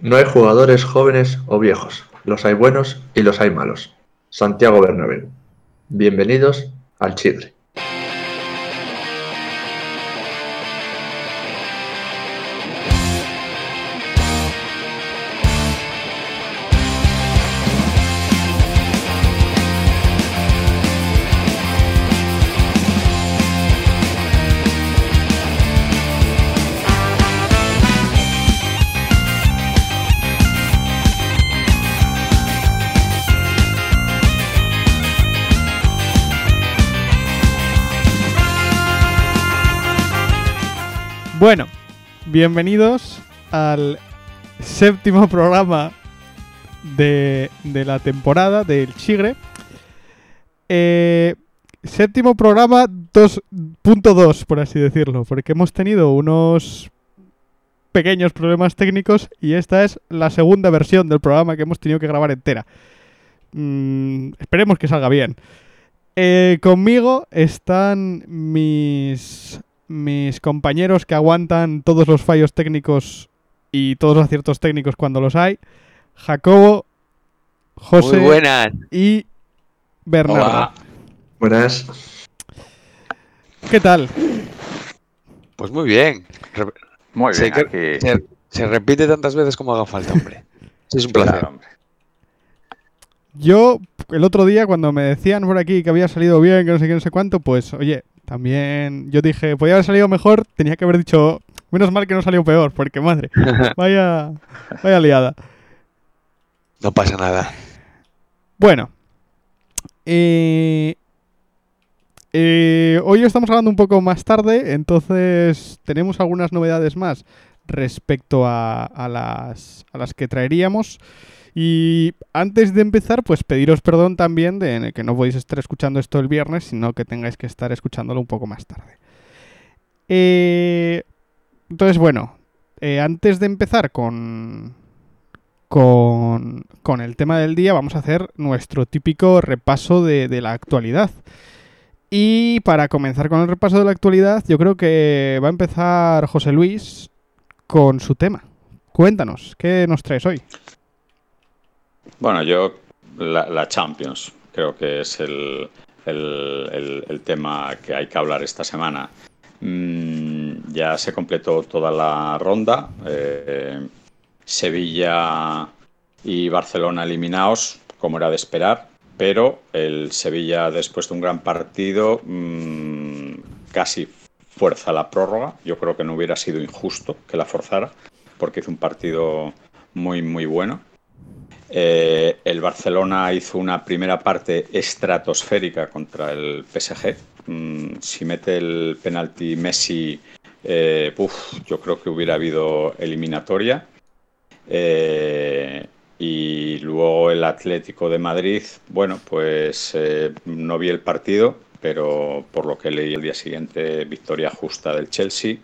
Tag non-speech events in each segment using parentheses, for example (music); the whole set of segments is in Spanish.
No hay jugadores jóvenes o viejos, los hay buenos y los hay malos. Santiago Bernabéu. Bienvenidos al Chigre. Bueno, bienvenidos al séptimo programa de, de la temporada del Chigre. Eh, séptimo programa 2.2, por así decirlo, porque hemos tenido unos pequeños problemas técnicos y esta es la segunda versión del programa que hemos tenido que grabar entera. Mm, esperemos que salga bien. Eh, conmigo están mis mis compañeros que aguantan todos los fallos técnicos y todos los aciertos técnicos cuando los hay. Jacobo, José y Bernardo. Buenas. ¿Qué tal? Pues muy bien. Muy bien. Se, repite tantas veces como haga falta, hombre. (laughs) es un placer. hombre. Yo, el otro día, cuando me decían por aquí que había salido bien, que no sé qué, no sé cuánto, pues, oye, también yo dije, podía haber salido mejor, tenía que haber dicho, menos mal que no salió peor, porque madre, (laughs) vaya, vaya liada. No pasa nada. Bueno, eh, eh, hoy estamos hablando un poco más tarde, entonces tenemos algunas novedades más respecto a, a, las, a las que traeríamos. Y antes de empezar, pues pediros perdón también de que no podéis estar escuchando esto el viernes, sino que tengáis que estar escuchándolo un poco más tarde. Eh, entonces, bueno, eh, antes de empezar con, con, el tema del día, vamos a hacer nuestro típico repaso de la actualidad. Y para comenzar con el repaso de la actualidad, yo creo que va a empezar José Luis con su tema. Cuéntanos, ¿qué nos traes hoy? Bueno, yo la, Champions creo que es el, el, tema que hay que hablar esta semana. Mm, ya se completó toda la ronda. Eh, Sevilla y Barcelona eliminados, como era de esperar, pero el Sevilla, después de un gran partido, mm, casi fuerza la prórroga. Yo creo que no hubiera sido injusto que la forzara, porque hizo un partido muy, muy bueno. Eh, el Barcelona hizo una primera parte estratosférica contra el PSG. Mm, si mete el penalti Messi, eh, yo creo que hubiera habido eliminatoria. Eh, y luego el Atlético de Madrid, bueno, pues no vi el partido, pero por lo que leí el día siguiente, victoria justa del Chelsea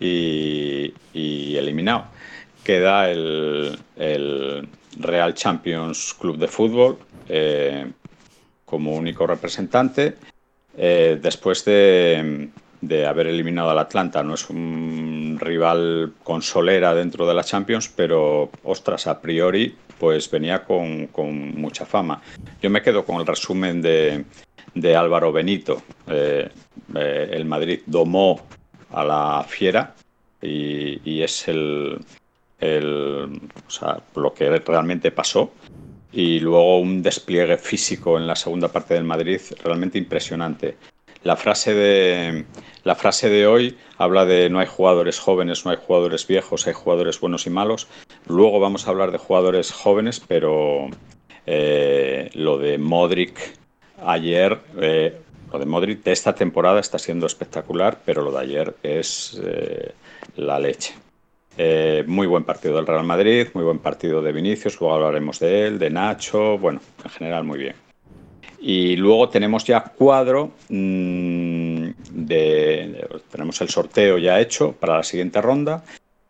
y, eliminado. Queda el Real Champions Club de Fútbol eh, como único representante. Eh, después de, haber eliminado al Atlanta, no es un rival con solera dentro de la Champions, pero ostras, a priori, pues venía con, mucha fama. Yo me quedo con el resumen de, Álvaro Benito. Eh, el Madrid domó a la fiera y es el, el, o lo que realmente pasó y luego un despliegue físico en la segunda parte del Madrid realmente impresionante. La frase de, la frase de hoy habla de no hay jugadores jóvenes, no hay jugadores viejos, hay jugadores buenos y malos. Luego vamos a hablar de jugadores jóvenes, pero eh, lo de Modric ayer, eh, lo de Modric de esta temporada está siendo espectacular, pero lo de ayer es eh, la leche. Eh, muy buen partido del Real Madrid, muy buen partido de Vinicius, luego hablaremos de él, de Nacho, bueno, en general muy bien. Y luego tenemos ya cuadro mm, tenemos el sorteo ya hecho para la siguiente ronda.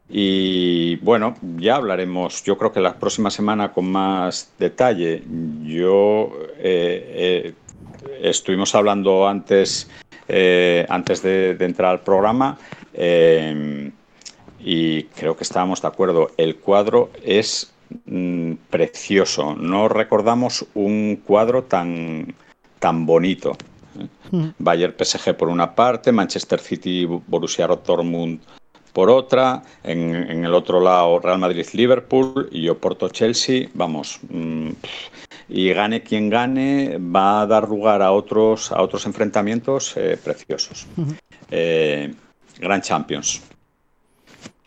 Y bueno, ya hablaremos, yo creo que la próxima semana con más detalle. Yo eh, eh, estuvimos hablando antes, antes de, entrar al programa y creo que estábamos de acuerdo. El cuadro es mm, precioso. No recordamos un cuadro tan, tan bonito. Mm. Bayern PSG por una parte, Manchester City, Borussia Dortmund por otra, en, en el otro lado Real Madrid-Liverpool y Oporto-Chelsea, vamos, mm, y gane quien gane va a dar lugar a otros, a otros enfrentamientos eh, preciosos. Ujú. Eh, Gran Champions.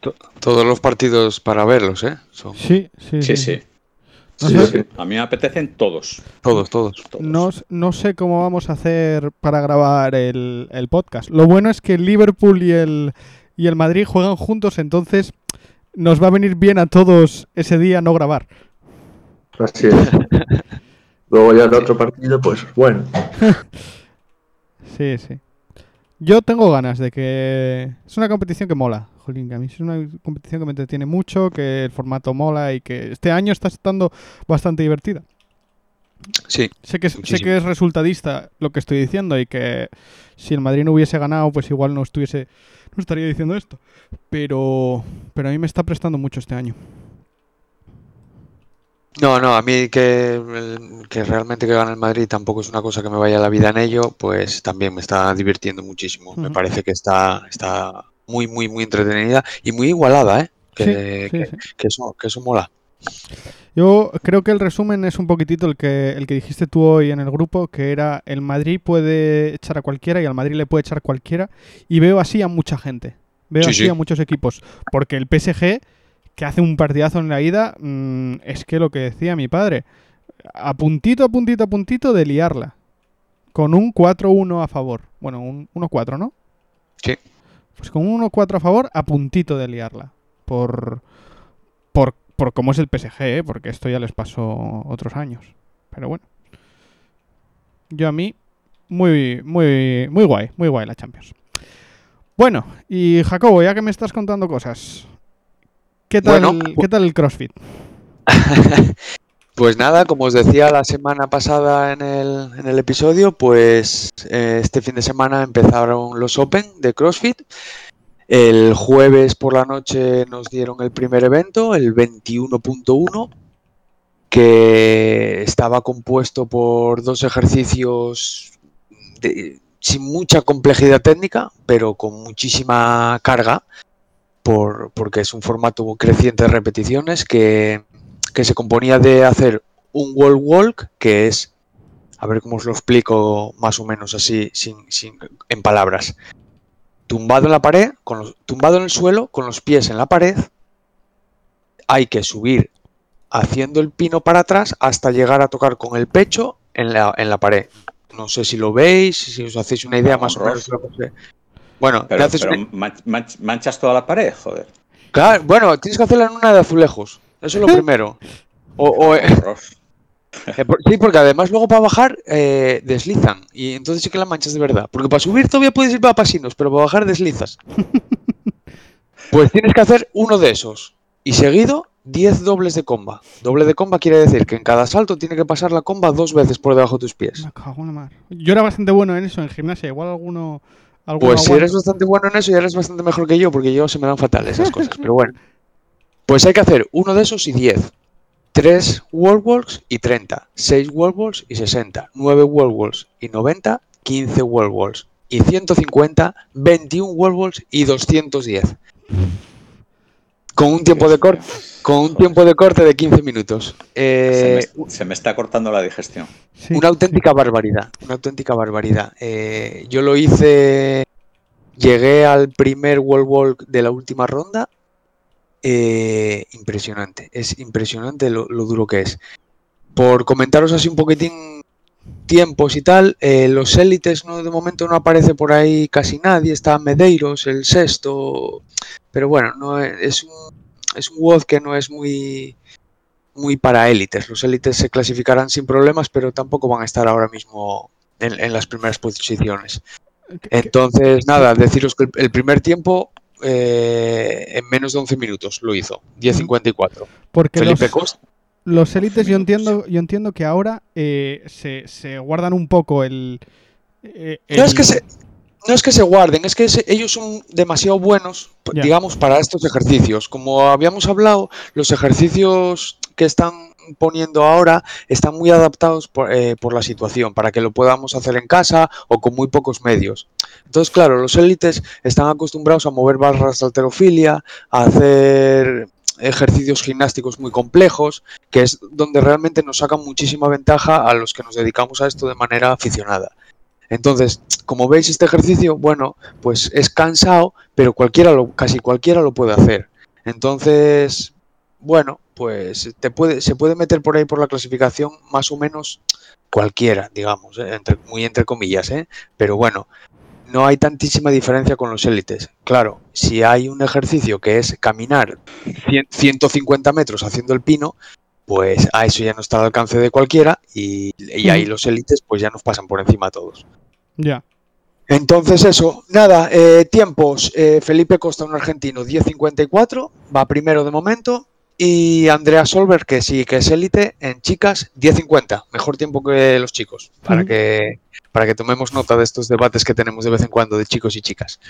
To- Todos los partidos para verlos, ¿eh? Son Sí, sí, Sí, sí. No Sí, sé, sí. A mí me apetecen todos. todos, todos. todos. No, no sé cómo vamos a hacer para grabar el, el podcast. Lo bueno es que el Liverpool y el, y el Madrid juegan juntos, entonces nos va a venir bien a todos ese día no grabar. Así es. (laughs) Luego ya el otro partido, pues bueno. (laughs) Sí, sí. Yo tengo ganas de que... Es una competición que mola, Jolín, a mí es una competición que me entretiene mucho, que el formato mola y que este año está estando bastante divertida. Sí, Sé que, es, sé que es resultadista lo que estoy diciendo y que si el Madrid no hubiese ganado, pues igual no estuviese, no estaría diciendo esto. Pero, pero a mí me está prestando mucho este año. No, no, a mí que, que realmente que gane el Madrid tampoco es una cosa que me vaya la vida en ello, pues también me está divirtiendo muchísimo. Me Ujú. parece que está, está muy, muy, muy entretenida y muy igualada, ¿eh? Que, Sí, sí, que, sí. que eso, que eso mola. Yo creo que el resumen es un poquitito el que, el que dijiste tú hoy en el grupo, que era el Madrid puede echar a cualquiera y al Madrid le puede echar cualquiera. Y veo así a mucha gente. Veo Sí, así sí. a muchos equipos. Porque el PSG, que hace un partidazo en la ida, mm, es que lo que decía mi padre, a puntito, a puntito, a puntito de liarla. Con un 4-1 a favor. Bueno, un 1-4, ¿no? Sí. Pues con un 1-4 a favor, a puntito de liarla. Por, por, por cómo es el PSG, ¿eh? porque esto ya les pasó otros años. Pero bueno. Yo a mí, muy, muy, muy guay, muy guay la Champions. Bueno, y Jacobo, ya que me estás contando cosas, ¿qué tal, Bueno, ¿qué tal el CrossFit? (laughs) Pues nada, como os decía la semana pasada en el, en el episodio, pues eh, este fin de semana empezaron los Open de CrossFit. El jueves por la noche nos dieron el primer evento, el 21.1, que estaba compuesto por dos ejercicios sin mucha complejidad técnica, pero con muchísima carga, por, porque es un formato creciente de repeticiones que, que se componía de hacer un wall walk, que es, a ver cómo os lo explico más o menos así, sin, sin- en palabras. Tumbado en la pared, con los- tumbado en el suelo, con los pies en la pared, hay que subir haciendo el pino para atrás hasta llegar a tocar con el pecho en la, en la pared. No sé si lo veis, si os hacéis una idea más o menos. Bueno, Pero, haces pero una- manchas toda la pared, joder. Claro, bueno, tienes que hacerla en una de azulejos. Eso es lo primero. O, eh, por- sí, porque además luego para bajar eh, deslizan. Y entonces sí que la manchas de verdad. Porque para subir todavía puedes ir para pasinos, pero para bajar deslizas. (laughs) Pues tienes que hacer uno de esos. Y seguido, 10 dobles de comba. Doble de comba quiere decir que en cada salto tiene que pasar la comba dos veces por debajo de tus pies. Me cago en la mar. Yo era bastante bueno en eso, en gimnasia. Igual alguno... alguno Pues si eres bastante bueno en eso, ya eres bastante mejor que yo, porque yo se me dan fatal esas cosas. Pero bueno. (laughs) Pues hay que hacer uno de esos y 10. 3 wall walks y 30. 6 wall walks y 60. 9 wall walks y 90. 15 wall walks y 150. 21 wall walks y 210. Con un tiempo de corte, con un tiempo de corte de 15 minutos. Eh, se, me, se me está cortando la digestión. Una auténtica barbaridad, una auténtica barbaridad. Eh, yo lo hice, llegué al primer wall walk de la última ronda. Eh, impresionante, es impresionante lo, lo duro que es. Por comentaros así un poquitín tiempos y tal, eh, los élites no, de momento no aparece por ahí casi nadie, está Medeiros, el sexto, pero bueno, no es, es un, es un WOD que no es muy, muy para élites. Los élites se clasificarán sin problemas, pero tampoco van a estar ahora mismo en, en las primeras posiciones. Entonces, nada, deciros que el, el primer tiempo eh, en menos de 11 minutos lo hizo, 10.54. Porque Felipe los, Costa. los élites yo entiendo, yo entiendo que ahora eh, se, se guardan un poco el... eh, No, es que se, no es que se guarden, es que se- ellos son demasiado buenos, digamos, para estos ejercicios. Como habíamos hablado, los ejercicios que están poniendo ahora están muy adaptados por, eh, por la situación, para que lo podamos hacer en casa o con muy pocos medios. Entonces, claro, los élites están acostumbrados a mover barras de alterofilia, a hacer ejercicios gimnásticos muy complejos, que es donde realmente nos sacan muchísima ventaja a los que nos dedicamos a esto de manera aficionada. Entonces, como veis este ejercicio, bueno, pues es cansado, pero cualquiera lo, casi cualquiera lo puede hacer. Entonces, bueno, pues te puede, se puede meter por ahí por la clasificación más o menos cualquiera, digamos, ¿eh? entre, muy entre comillas, ¿eh? pero bueno, no hay tantísima diferencia con los élites. Claro, si hay un ejercicio que es caminar 100 150 metros haciendo el pino, pues a eso ya no está al alcance de cualquiera y, y ahí los élites pues ya nos pasan por encima a todos. Ya. Entonces eso, nada, eh, tiempos, eh, Felipe Costa, un argentino, 10.54, va primero de momento, y Andrea Solberg, que sí que es élite, en chicas, 10.50, mejor tiempo que los chicos, para, que, para que tomemos nota de estos debates que tenemos de vez en cuando de chicos y chicas.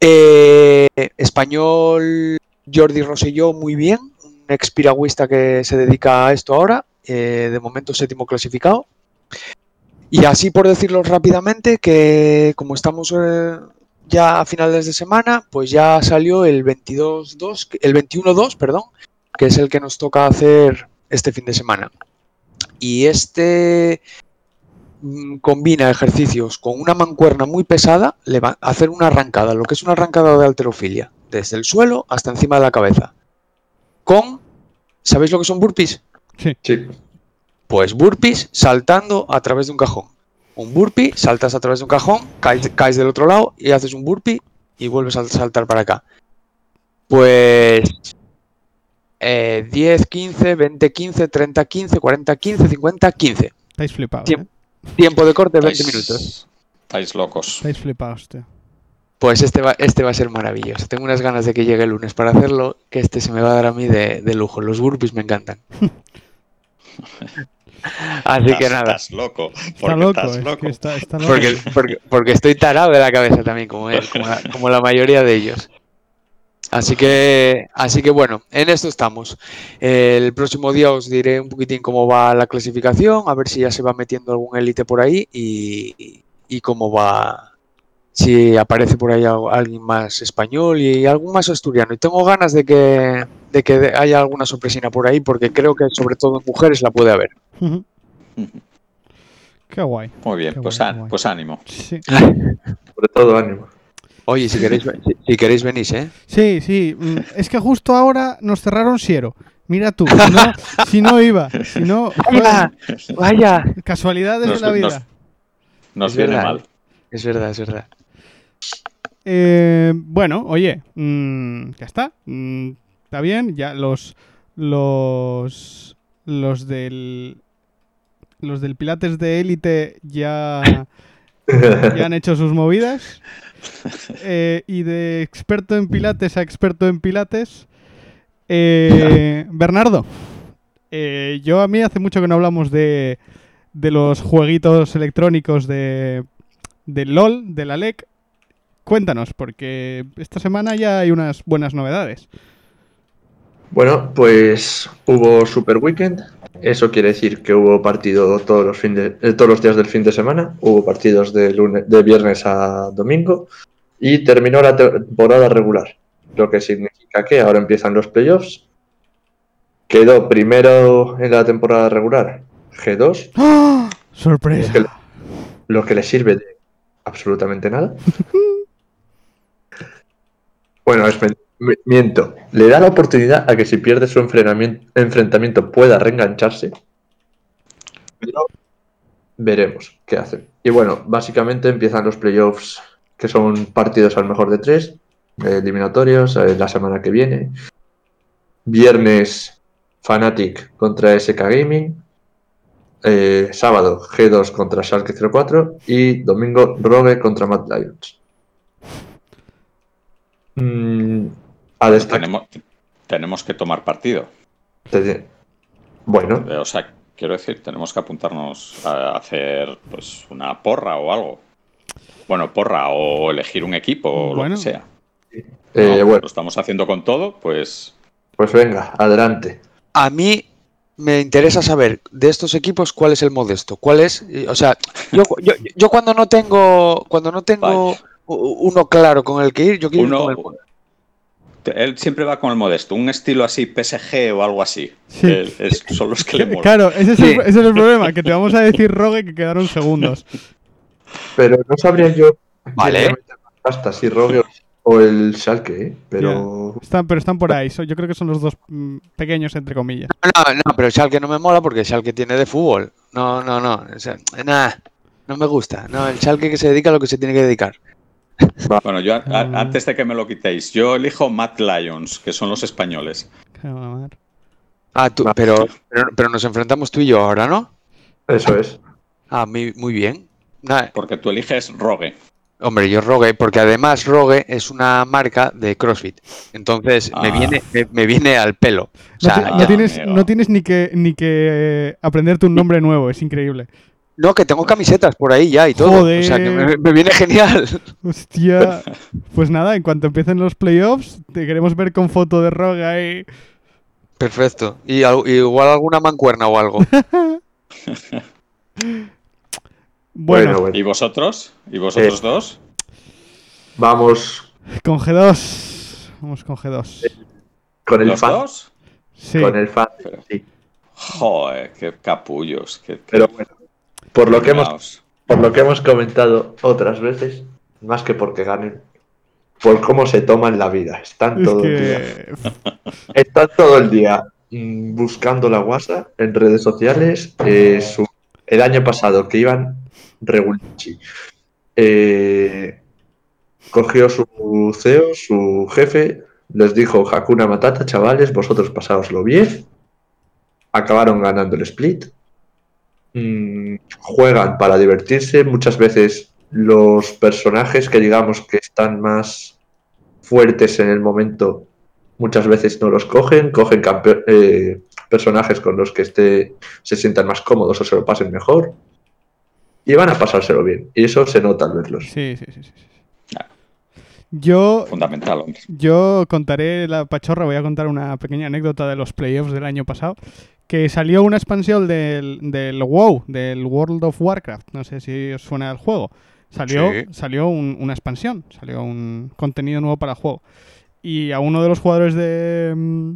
Eh, español Jordi Rosselló, muy bien, un ex piragüista que se dedica a esto ahora, eh, de momento séptimo clasificado. Y así por decirlo rápidamente, que como estamos eh, ya a finales de semana, pues ya salió el 22-2, que- el 21-2, perdón, que es el que nos toca hacer este fin de semana. Y este mm, combina ejercicios con una mancuerna muy pesada, hacer una arrancada, lo que es una arrancada de alterofilia, desde el suelo hasta encima de la cabeza. Con, ¿sabéis lo que son burpees? Sí. Pues burpees saltando a través de un cajón. Un burpee, saltas a través de un cajón, caes, caes del otro lado y haces un burpee y vuelves a saltar para acá. Pues eh, 10, 15, 20, 15, 30, 15, 40, 15, 50, 15. Estáis flipados, Tiempo. ¿eh? Tiempo de corte 20 Estáis- minutos. Estáis locos. Estáis flipados, tío. Pues este va, este va a ser maravilloso. Tengo unas ganas de que llegue el lunes para hacerlo, que este se me va a dar a mí de, de lujo. Los burpees me encantan. (laughs) Así que nada. Estás loco. Está Porque loco, estás es loco. que está, está loco. Porque, porque, porque estoy tarado de la cabeza también, como él, como la, como la mayoría de ellos. Así que, así que bueno, en esto estamos. El próximo día os diré un poquitín cómo va la clasificación, a ver si ya se va metiendo algún élite por ahí y, y cómo va, si aparece por ahí al- alguien más español y algún más asturiano. Y tengo ganas de que, de que haya alguna sorpresina por ahí, porque creo que sobre todo en mujeres la puede haber. (laughs) Qué guay. Muy bien, Qué pues, guay, guay. pues ánimo. Sí. (laughs) Sobre todo ánimo. Oye, si queréis, si, si queréis venís, ¿eh? Sí, sí. mm, Es que justo ahora nos cerraron Siero. Mira tú, si no, (laughs) si no iba, si no, Vaya, vaya. casualidades Nos- de la vida. nos- viene verdad. mal. Es verdad, es verdad. Eh, bueno, oye, mm, ya está. Mm, está bien, ya los los los del los del Pilates de élite ya ya han hecho sus movidas. Eh, y de experto en Pilates a experto en Pilates. eh, Bernardo, yo a mí hace mucho que no hablamos de, de los jueguitos electrónicos de, del LOL, de la LEC. Cuéntanos, porque esta semana ya hay unas buenas novedades. Bueno, pues hubo Super Weekend. Eso quiere decir que hubo partido todos los, fin de- eh, todos los días del fin de semana. Hubo partidos de, lunes, de viernes a domingo. Y terminó la temporada regular. Lo que significa que ahora empiezan los playoffs. Quedó primero en la temporada regular G2, ¡Ah! ¡Sorpresa! Es que- lo que le sirve de absolutamente nada. (laughs) Bueno, es miento. Le da la oportunidad a que si pierde su enfrentamiento pueda reengancharse. Pero veremos qué hacen. Y bueno, básicamente empiezan los playoffs, que son partidos al mejor de tres, eh, eliminatorios, eh, la semana que viene. Viernes, Fnatic contra SK Gaming. Eh, sábado, G2 contra Schalke 04 y domingo, Rogue contra Mad Lions. Mm, a destacar. Tenemos, tenemos que tomar partido. Bueno, Eh, O sea, quiero decir, tenemos que apuntarnos a hacer pues una porra o algo. Bueno, porra, o elegir un equipo, o Bueno. lo que sea. Eh, No, bueno, Lo estamos haciendo con todo, pues. pues venga, adelante. A mí me interesa saber de estos equipos cuál es el modesto. ¿Cuál es? O sea, yo, yo, yo cuando no tengo cuando no tengo Vaya. Uno claro con el que ir, yo quiero ir Uno, con el modesto. él siempre va con el modesto, un estilo así PSG o algo así. Sí. Él- es- son los que le (laughs) molan. Claro, ese es, Sí. el, ese es el problema, que te vamos a decir, Rogue, que quedaron segundos. (laughs) Pero no sabría yo. Vale. pasta, si Rogue o- el Schalke, ¿eh? Pero. Están, pero están por ahí. yo creo que son los dos mm, pequeños, entre comillas. No, no, pero el Schalke no me mola porque el Schalke tiene de fútbol. No, no, no. O sea, nada, no me gusta. No, el Schalke que se dedica a lo que se tiene que dedicar. Bueno, yo a- Ah. antes de que me lo quitéis, yo elijo Matt Lions, que son los españoles. Ah, tú, pero, pero, pero nos enfrentamos tú y yo ahora, ¿no? Eso es. Ah, muy, muy bien. Porque tú eliges Rogue. Hombre, yo Rogue, porque además Rogue es una marca de CrossFit. Entonces me, Ah. viene, me, me viene al pelo. O No, sea, ti- ya- no tienes, amigo. no tienes ni que ni que eh, aprenderte un nombre nuevo, es increíble. No, que tengo camisetas por ahí ya y todo. O sea, que me, viene genial. (laughs) Hostia. Pues nada, en cuanto empiecen los playoffs, te queremos ver con foto de Rogue ahí. Perfecto. Y al- igual alguna mancuerna o algo. (laughs) Bueno, Bueno, bueno. ¿Y vosotros? ¿Y vosotros Eh. dos? Vamos con G2. Vamos con G2. con el ¿Los fan. dos? Sí. Con el fan, Pero- sí. Joder, qué capullos. Qué, qué Pero bueno, por lo que hemos por lo que hemos comentado otras veces, más que porque ganen, por cómo se toman la vida. Están Es todo el día, (laughs) están todo el día mm, buscando la guasa en redes sociales. eh, su- el año pasado que iban regulichi, eh, cogió su CEO, su jefe, les dijo Hakuna Matata, chavales, vosotros pasáoslo bien. Acabaron ganando el split. Mm, juegan para divertirse. Muchas veces los personajes que digamos que están más fuertes en el momento, muchas veces no los cogen. Cogen campe- eh, personajes con los que esté, se sientan más cómodos o se lo pasen mejor. Y van a pasárselo bien. Y eso se nota al verlos. Sí, sí, sí, sí. Yo, Fundamental, hombre. yo contaré la pachorra, voy a contar una pequeña anécdota de los playoffs del año pasado. Que salió una expansión del, del WoW, del World of Warcraft. No sé si os suena el juego. Salió, Sí. salió un- una expansión, salió un contenido nuevo para el juego. Y a uno de los jugadores de. mm,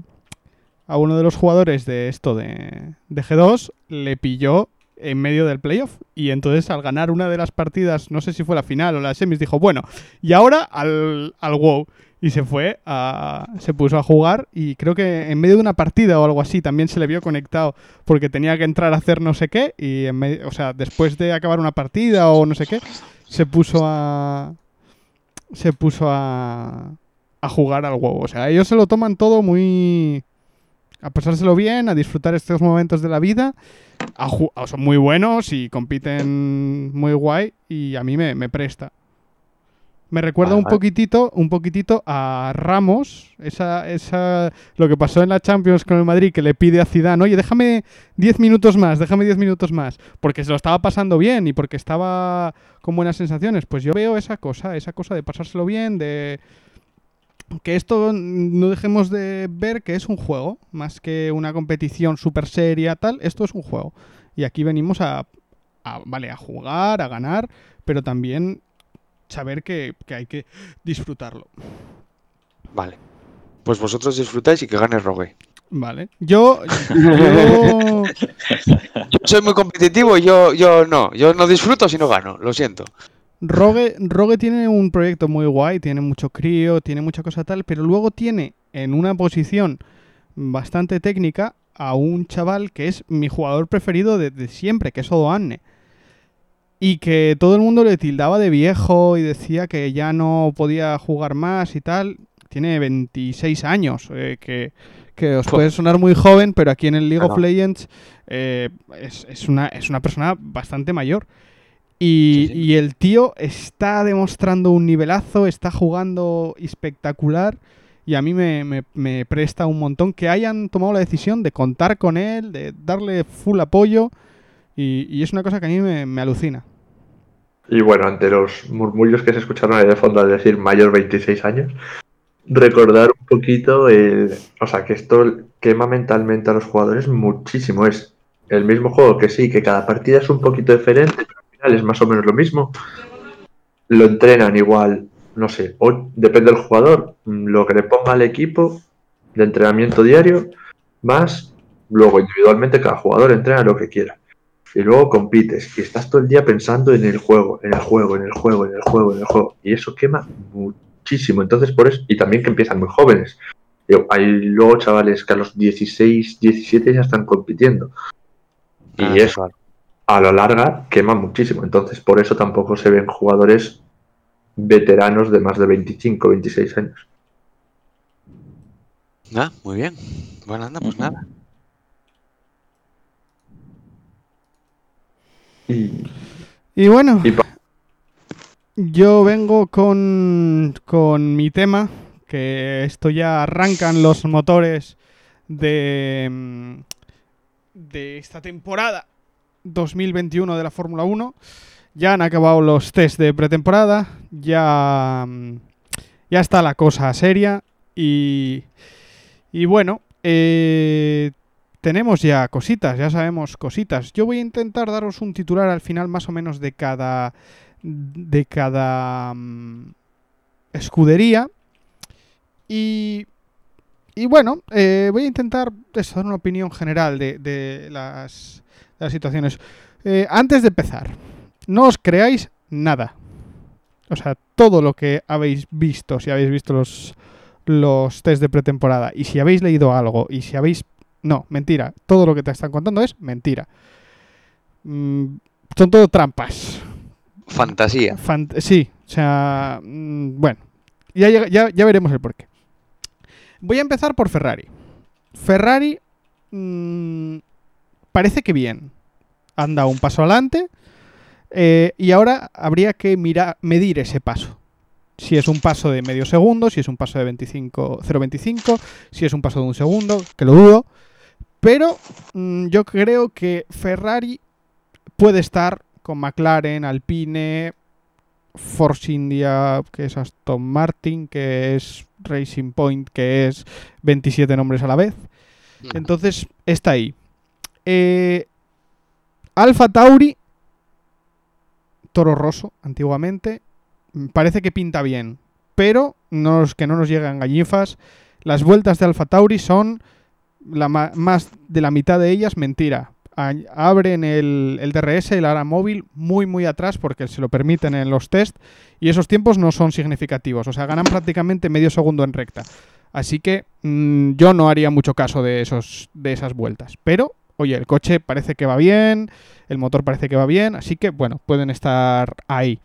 A uno de los jugadores de esto de, de G2 le pilló en medio del playoff. Y entonces al ganar una de las partidas, no sé si fue la final o la semis, dijo, bueno, y ahora al, al WoW. Y se fue a. se puso a jugar. Y creo que en medio de una partida o algo así también se le vio conectado. Porque tenía que entrar a hacer no sé qué. Y en medio, o sea, después de acabar una partida o no sé qué, se puso a. Se puso a. a jugar al WoW. O sea, ellos se lo toman todo muy. a pasárselo bien, a disfrutar estos momentos de la vida. Son muy buenos y compiten muy guay. Y a mí me, me presta. Me recuerda un vale. poquitito, un poquitito a Ramos, esa, esa, lo que pasó en la Champions con el Madrid, que le pide a Zidane, oye, déjame 10 minutos más, déjame 10 minutos más, porque se lo estaba pasando bien y porque estaba con buenas sensaciones. Pues yo veo esa cosa, esa cosa de pasárselo bien, de que esto no dejemos de ver que es un juego, más que una competición súper seria, tal, esto es un juego. Y aquí venimos a, a, vale, a jugar, a ganar, pero también saber que, que hay que disfrutarlo. Vale. Pues vosotros disfrutáis y que gane Rogue. Vale. Yo, yo- Yo soy muy competitivo y yo, yo no. Yo no disfruto si no gano. Lo siento. Rogue, Rogue tiene un proyecto muy guay, tiene mucho crío, tiene mucha cosa tal, pero luego tiene en una posición bastante técnica a un chaval que es mi jugador preferido desde siempre, que es Odoanne. Y que todo el mundo le tildaba de viejo y decía que ya no podía jugar más y tal. Tiene 26 años, eh, que, que os puede sonar muy joven, pero aquí en el League Ah, of. Legends eh, es, es una, es una persona bastante mayor. Y, Sí, sí. y el tío está demostrando un nivelazo, está jugando espectacular. Y a mí me, me- me presta un montón que hayan tomado la decisión de contar con él, de darle full apoyo. Y, es una cosa que a mí me, alucina. Y bueno, ante los murmullos que se escucharon ahí de fondo al decir mayor 26 años, recordar un poquito el. O sea, que esto quema mentalmente a los jugadores muchísimo. Es el mismo juego que sí, que cada partida es un poquito diferente, pero al final es más o menos lo mismo. Lo entrenan igual, no sé, depende del jugador, lo que le ponga al equipo de entrenamiento diario, más luego individualmente cada jugador entrena lo que quiera. Y luego compites y estás todo el día pensando en el juego, en el juego, en el juego, en el juego, en el juego. Y eso quema muchísimo. Entonces, por eso, y también que empiezan muy jóvenes. Hay luego chavales que a los 16, 17 ya están compitiendo. Y Ah, eso claro. a la larga quema muchísimo. Entonces, por eso tampoco se ven jugadores veteranos de más de 25, 26 años. Ah, muy bien. Bueno, anda, pues nada. Y Y bueno, Y yo vengo con, con mi tema, que esto ya arrancan los motores de, mm, de esta temporada 2021 de la Fórmula 1. Ya han acabado los test de pretemporada, ya, mm, ya está la cosa seria y, y bueno, eh, tenemos ya cositas, ya sabemos cositas. Yo voy a intentar daros un titular al final más o menos de cada de cada mm, escudería y y bueno, eh, voy a intentar eso, dar una opinión general de, las situaciones. Eh, antes de empezar, no os creáis nada. O sea, todo lo que habéis visto, si habéis visto los, los test de pretemporada y si habéis leído algo y si habéis... No, mentira. Todo lo que te están contando es mentira. Mm, son todo trampas. Fantasía. Fant- sí, o sea, mm, bueno, ya, ya, ya veremos el porqué. Voy a empezar por Ferrari. Ferrari mm, parece que bien. Han dado un paso adelante eh, y ahora habría que mirar, medir ese paso. Si es un paso de medio segundo, si es un paso de 25, 0.25, si es un paso de un segundo, que lo dudo. Pero mm, yo creo que Ferrari puede estar con McLaren, Alpine, Force India, que es Aston Martin, que es Racing Point, que es 27 nombres a la vez. Entonces, está ahí. Eh, Alfa Tauri, Toro Rosso, antiguamente, mm, parece que pinta bien, pero no, que no nos llegan gallifas. Las vueltas de Alfa Tauri son la más de la mitad de ellas mentira. A- Abren el, el DRS, el ARA móvil, muy muy atrás porque se lo permiten en los test y esos tiempos no son significativos. O sea, ganan prácticamente medio segundo en recta. Así que mm, yo no haría mucho caso de, esos, de esas vueltas. Pero, oye, el coche parece que va bien, el motor parece que va bien, así que, bueno, pueden estar ahí.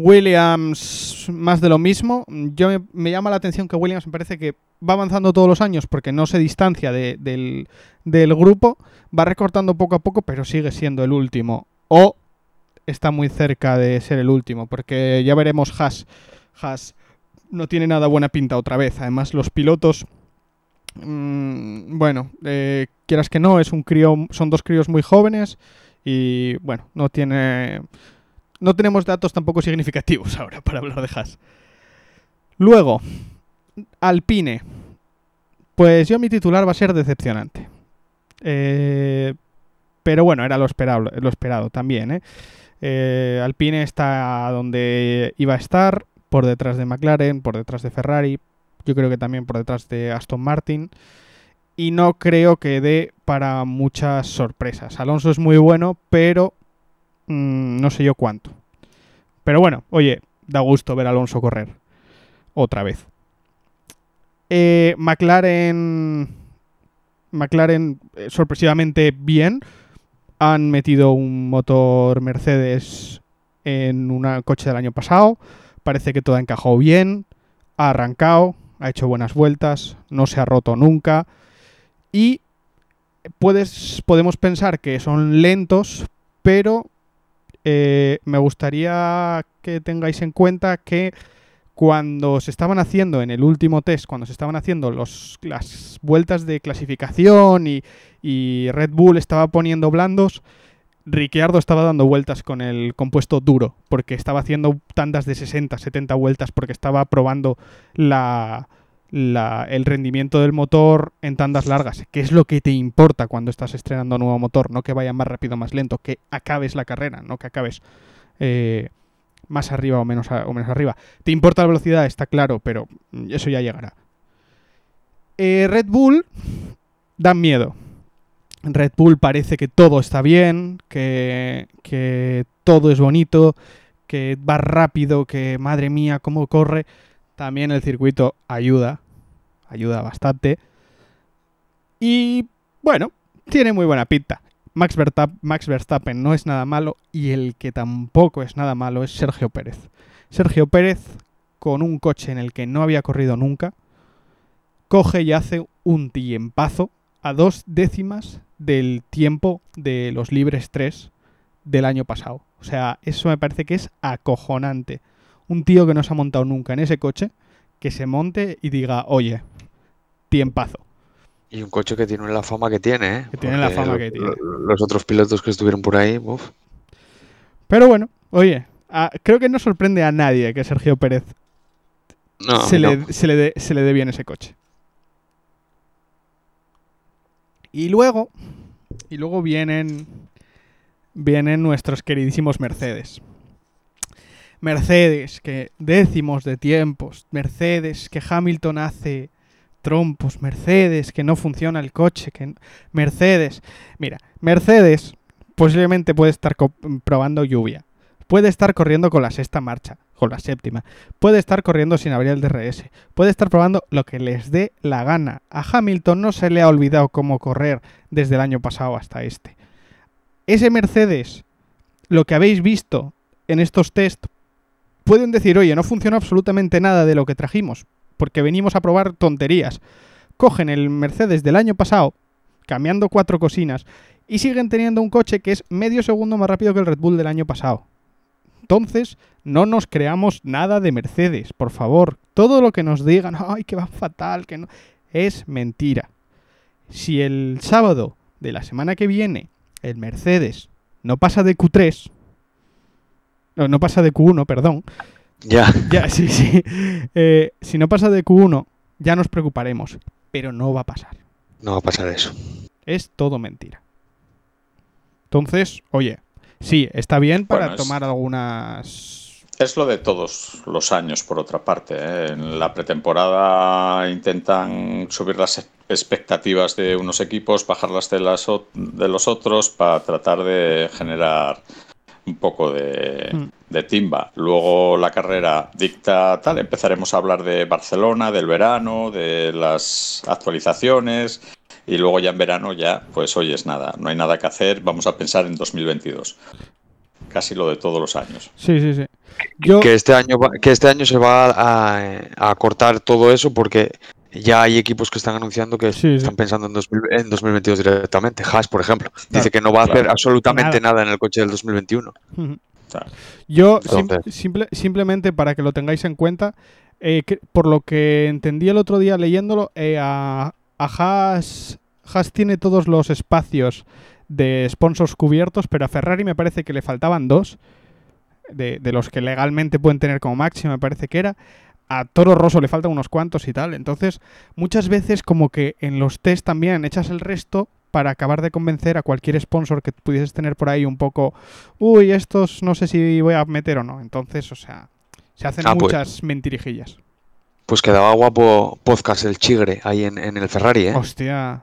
Williams, más de lo mismo. Yo me, llama la atención que Williams me parece que va avanzando todos los años porque no se distancia de- del, del grupo, va recortando poco a poco, pero sigue siendo el último. O está muy cerca de ser el último, porque ya veremos Haas. Haas no tiene nada buena pinta otra vez. Además, los pilotos, mm, bueno, eh, quieras que no, es un crío, son dos críos muy jóvenes y bueno, no tiene, no tenemos datos tampoco significativos (laughs) ahora para hablar de Haas. Luego, Alpine. Pues yo mi titular va a ser decepcionante. Eh, pero bueno, era lo esperado, lo esperado también. ¿eh? Eh, Alpine está donde iba a estar, por detrás de McLaren, por detrás de Ferrari, yo creo que también por detrás de Aston Martin. Y no creo que dé para muchas sorpresas. Alonso es muy bueno, pero mm, no sé yo cuánto. Pero bueno, oye, da gusto ver a Alonso correr. Otra vez. Eh, McLaren. McLaren eh, sorpresivamente bien. Han metido un motor Mercedes en un coche del año pasado. Parece que todo ha encajado bien. Ha arrancado. Ha hecho buenas vueltas. No se ha roto nunca. Y puedes, podemos pensar que son lentos, pero eh, me gustaría que tengáis en cuenta que cuando se estaban haciendo en el último test, cuando se estaban haciendo los, las vueltas de clasificación y, y Red Bull estaba poniendo blandos, Ricciardo estaba dando vueltas con el compuesto duro, porque estaba haciendo tandas de 60, 70 vueltas, porque estaba probando la, la- el rendimiento del motor en tandas largas, que es lo que te importa cuando estás estrenando un nuevo motor, no que vaya más rápido o más lento, que acabes la carrera, no que acabes eh, más arriba o menos, o menos arriba. Te importa la velocidad, está claro, pero eso ya llegará. Eh, Red Bull dan miedo. Red Bull parece que todo está bien, que, que todo es bonito, que va rápido, que madre mía, cómo corre. También el circuito ayuda, ayuda bastante. Y bueno, tiene muy buena pinta. Max, Verstappen no es nada malo y el que tampoco es nada malo es Sergio Pérez. Sergio Pérez, con un coche en el que no había corrido nunca, coge y hace un tiempazo a dos décimas del tiempo de los libres 3 del año pasado. O sea, eso me parece que es acojonante. Un tío que no se ha montado nunca en ese coche, que se monte y diga, oye, tiempazo. Y un coche que tiene la fama que tiene, ¿eh? Que tiene la fama lo- que tiene. lo- Los otros pilotos que estuvieron por ahí, uf. Pero bueno, oye, a- creo que no sorprende a nadie que Sergio Pérez No, se, no. le, se, le dé, se le dé bien ese coche. Y luego, y luego vienen, vienen nuestros queridísimos Mercedes. Mercedes, que décimos de tiempos. Mercedes, que Hamilton hace trompos. Mercedes, que no funciona el coche. Que... Mercedes. Mira, Mercedes posiblemente puede estar probando lluvia. Puede estar corriendo con la sexta marcha, con la séptima. Puede estar corriendo sin abrir el DRS. Puede estar probando lo que les dé la gana. A Hamilton no se le ha olvidado cómo correr desde el año pasado hasta este. Ese Mercedes, lo que habéis visto en estos test, pueden decir, oye, no funciona absolutamente nada de lo que trajimos, porque venimos a probar tonterías. Cogen el Mercedes del año pasado, cambiando cuatro cocinas, y siguen teniendo un coche que es medio segundo más rápido que el Red Bull del año pasado. Entonces, no nos creamos nada de Mercedes, por favor. Todo lo que nos digan, ay, que va fatal, que no, es mentira. Si el sábado de la semana que viene el Mercedes no pasa de Q3, no, no pasa de Q1, perdón, Ya, ya, sí, sí. Eh, si no pasa de Q1, ya nos preocuparemos. Pero no va a pasar. no va a pasar eso. Es todo mentira. Entonces, oye, sí, está bien para Bueno, es- tomar algunas. Es lo de todos los años, por otra parte. ¿eh? En la pretemporada intentan subir las expectativas de unos equipos, bajarlas de, las, de los otros para tratar de generar un poco de, Mm. de timba. Luego la carrera dicta tal, empezaremos a hablar de Barcelona, del verano, de las actualizaciones y luego ya en verano ya, pues oye, es nada, no hay nada que hacer, vamos a pensar en 2022. Casi lo de todos los años. Sí, sí, sí. Yo, Que este año va- que este año se va a, a cortar todo eso porque ya hay equipos que están anunciando que Sí, sí. están pensando en, 2000 en 2022 directamente. Haas, por ejemplo, dice que no va a hacer claro. absolutamente nada. en el coche del 2021. Ujú. Claro. Yo sim- Entonces- simple- simplemente para que lo tengáis en cuenta, eh, que- por lo que entendí el otro día leyéndolo, eh, a, a Haas, Haas tiene todos los espacios de sponsors cubiertos, pero a Ferrari me parece que le faltaban dos, de, de los que legalmente pueden tener como máximo, me parece que era. A Toro Rosso le faltan unos cuantos y tal. Entonces, muchas veces como que en los test también echas el resto para acabar de convencer a cualquier sponsor que pudieses tener por ahí un poco uy, estos no sé si voy a meter o no. Entonces, o sea, se hacen Ah, pues- muchas mentirijillas. Pues quedaba guapo podcast el Chigre ahí en, en el Ferrari, ¿eh? Hostia.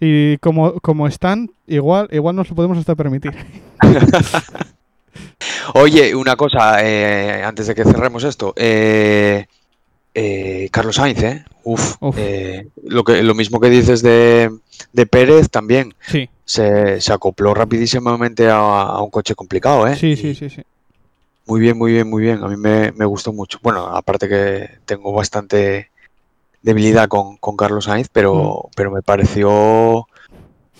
Y como, como están, igual, igual nos lo podemos hasta permitir. (laughs) Oye, una cosa, eh, antes de que cerremos esto. eh, eh, Carlos Sainz, ¿eh? Uf, Uf. eh, lo, que, lo mismo que dices de, de Pérez también. Sí, Se, se acopló rapidísimamente a, a un coche complicado, ¿eh? sí, sí, sí, sí. Muy bien, muy bien, muy bien. A mí me, me gustó mucho. Bueno, aparte que tengo bastante debilidad con, con Carlos Sainz, pero, pero me pareció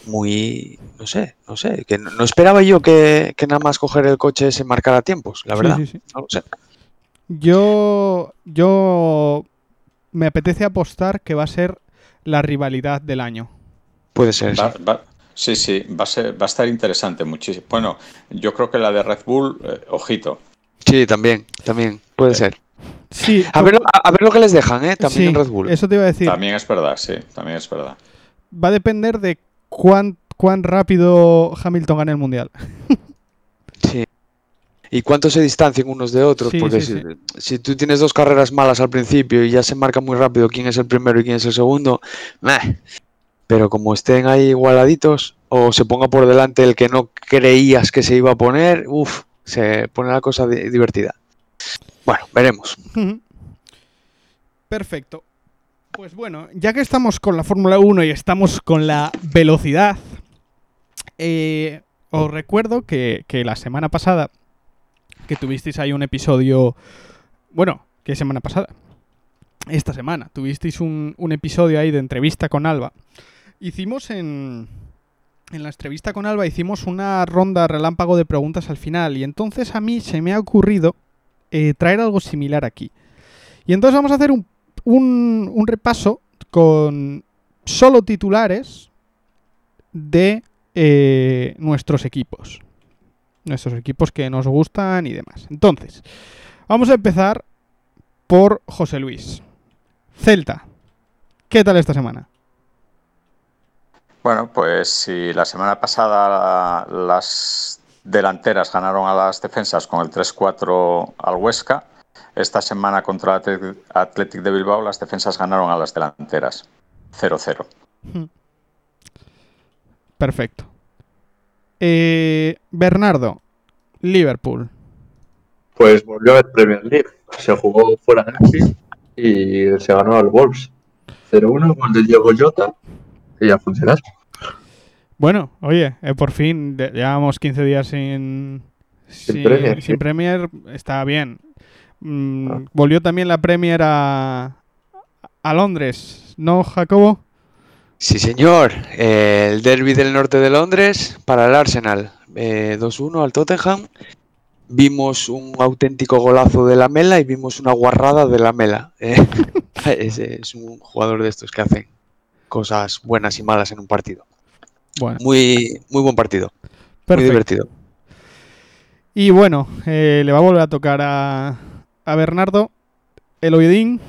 muy, no sé, no sé, que no, no esperaba yo que, que nada más coger el coche se marcara tiempos, la Sí, verdad. sí, sí. No lo sé. Yo, yo me apetece apostar que va a ser la rivalidad del año. Puede ser. sí. Va- va- Sí, sí, va a, ser, va a estar interesante muchísimo. Bueno, yo creo que la de Red Bull, eh, ojito. Sí, también, también, puede ser. Sí, A ver, a, a ver lo que les dejan, ¿eh? También sí, en Red Bull. Eso te iba a decir. También es verdad, sí, también es verdad. Va a depender de cuán, cuán rápido Hamilton gane el mundial. (laughs) ¿Y cuánto se distancian unos de otros? Sí, Porque sí, si, si tú tienes dos carreras malas al principio y ya se marca muy rápido quién es el primero y quién es el segundo, meh. pero como estén ahí igualaditos o se ponga por delante el que no creías que se iba a poner, uff, se pone la cosa di- divertida. Bueno, veremos. Perfecto. Pues bueno, ya que estamos con la Fórmula 1 y estamos con la velocidad, eh, os recuerdo que, que la semana pasada, que tuvisteis ahí un episodio, bueno, ¿qué semana pasada? Esta semana, tuvisteis un, un episodio ahí de entrevista con Alba. Hicimos en, en la entrevista con Alba, hicimos una ronda relámpago de preguntas al final y entonces a mí se me ha ocurrido eh, traer algo similar aquí. Y entonces vamos a hacer un, un- un repaso con solo titulares de eh, nuestros equipos. Nuestros equipos que nos gustan y demás. Entonces, vamos a empezar por José Luis. Celta. ¿Qué tal esta semana? Bueno, pues si la semana pasada las delanteras ganaron a las defensas con el 3-4 al Huesca, esta semana contra el Athletic- Athletic de Bilbao las defensas ganaron a las delanteras 0-0. Perfecto. Eh, Bernardo. Liverpool. Pues volvió a ver Premier League. Se jugó fuera de Anfield y se ganó al Wolves. 0-1 gol de Diego Jota y a funcionar. Bueno, oye, eh, por fin llevamos 15 días sin, sin, Premier, sin sí. Premier, está bien. Mm, Ah. Volvió también la Premier a, a Londres, ¿no, Jacobo? Sí, señor. Eh, el derby del norte de Londres para el Arsenal. Eh, 2-1 al Tottenham. Vimos un auténtico golazo de la Mela y vimos una guarrada de la Mela. Eh, (laughs) es un jugador de estos que hacen cosas buenas y malas en un partido. Bueno, Muy, muy buen partido. Muy divertido. Y bueno, eh, le va a volver a tocar a, a Bernardo. El Ovidín,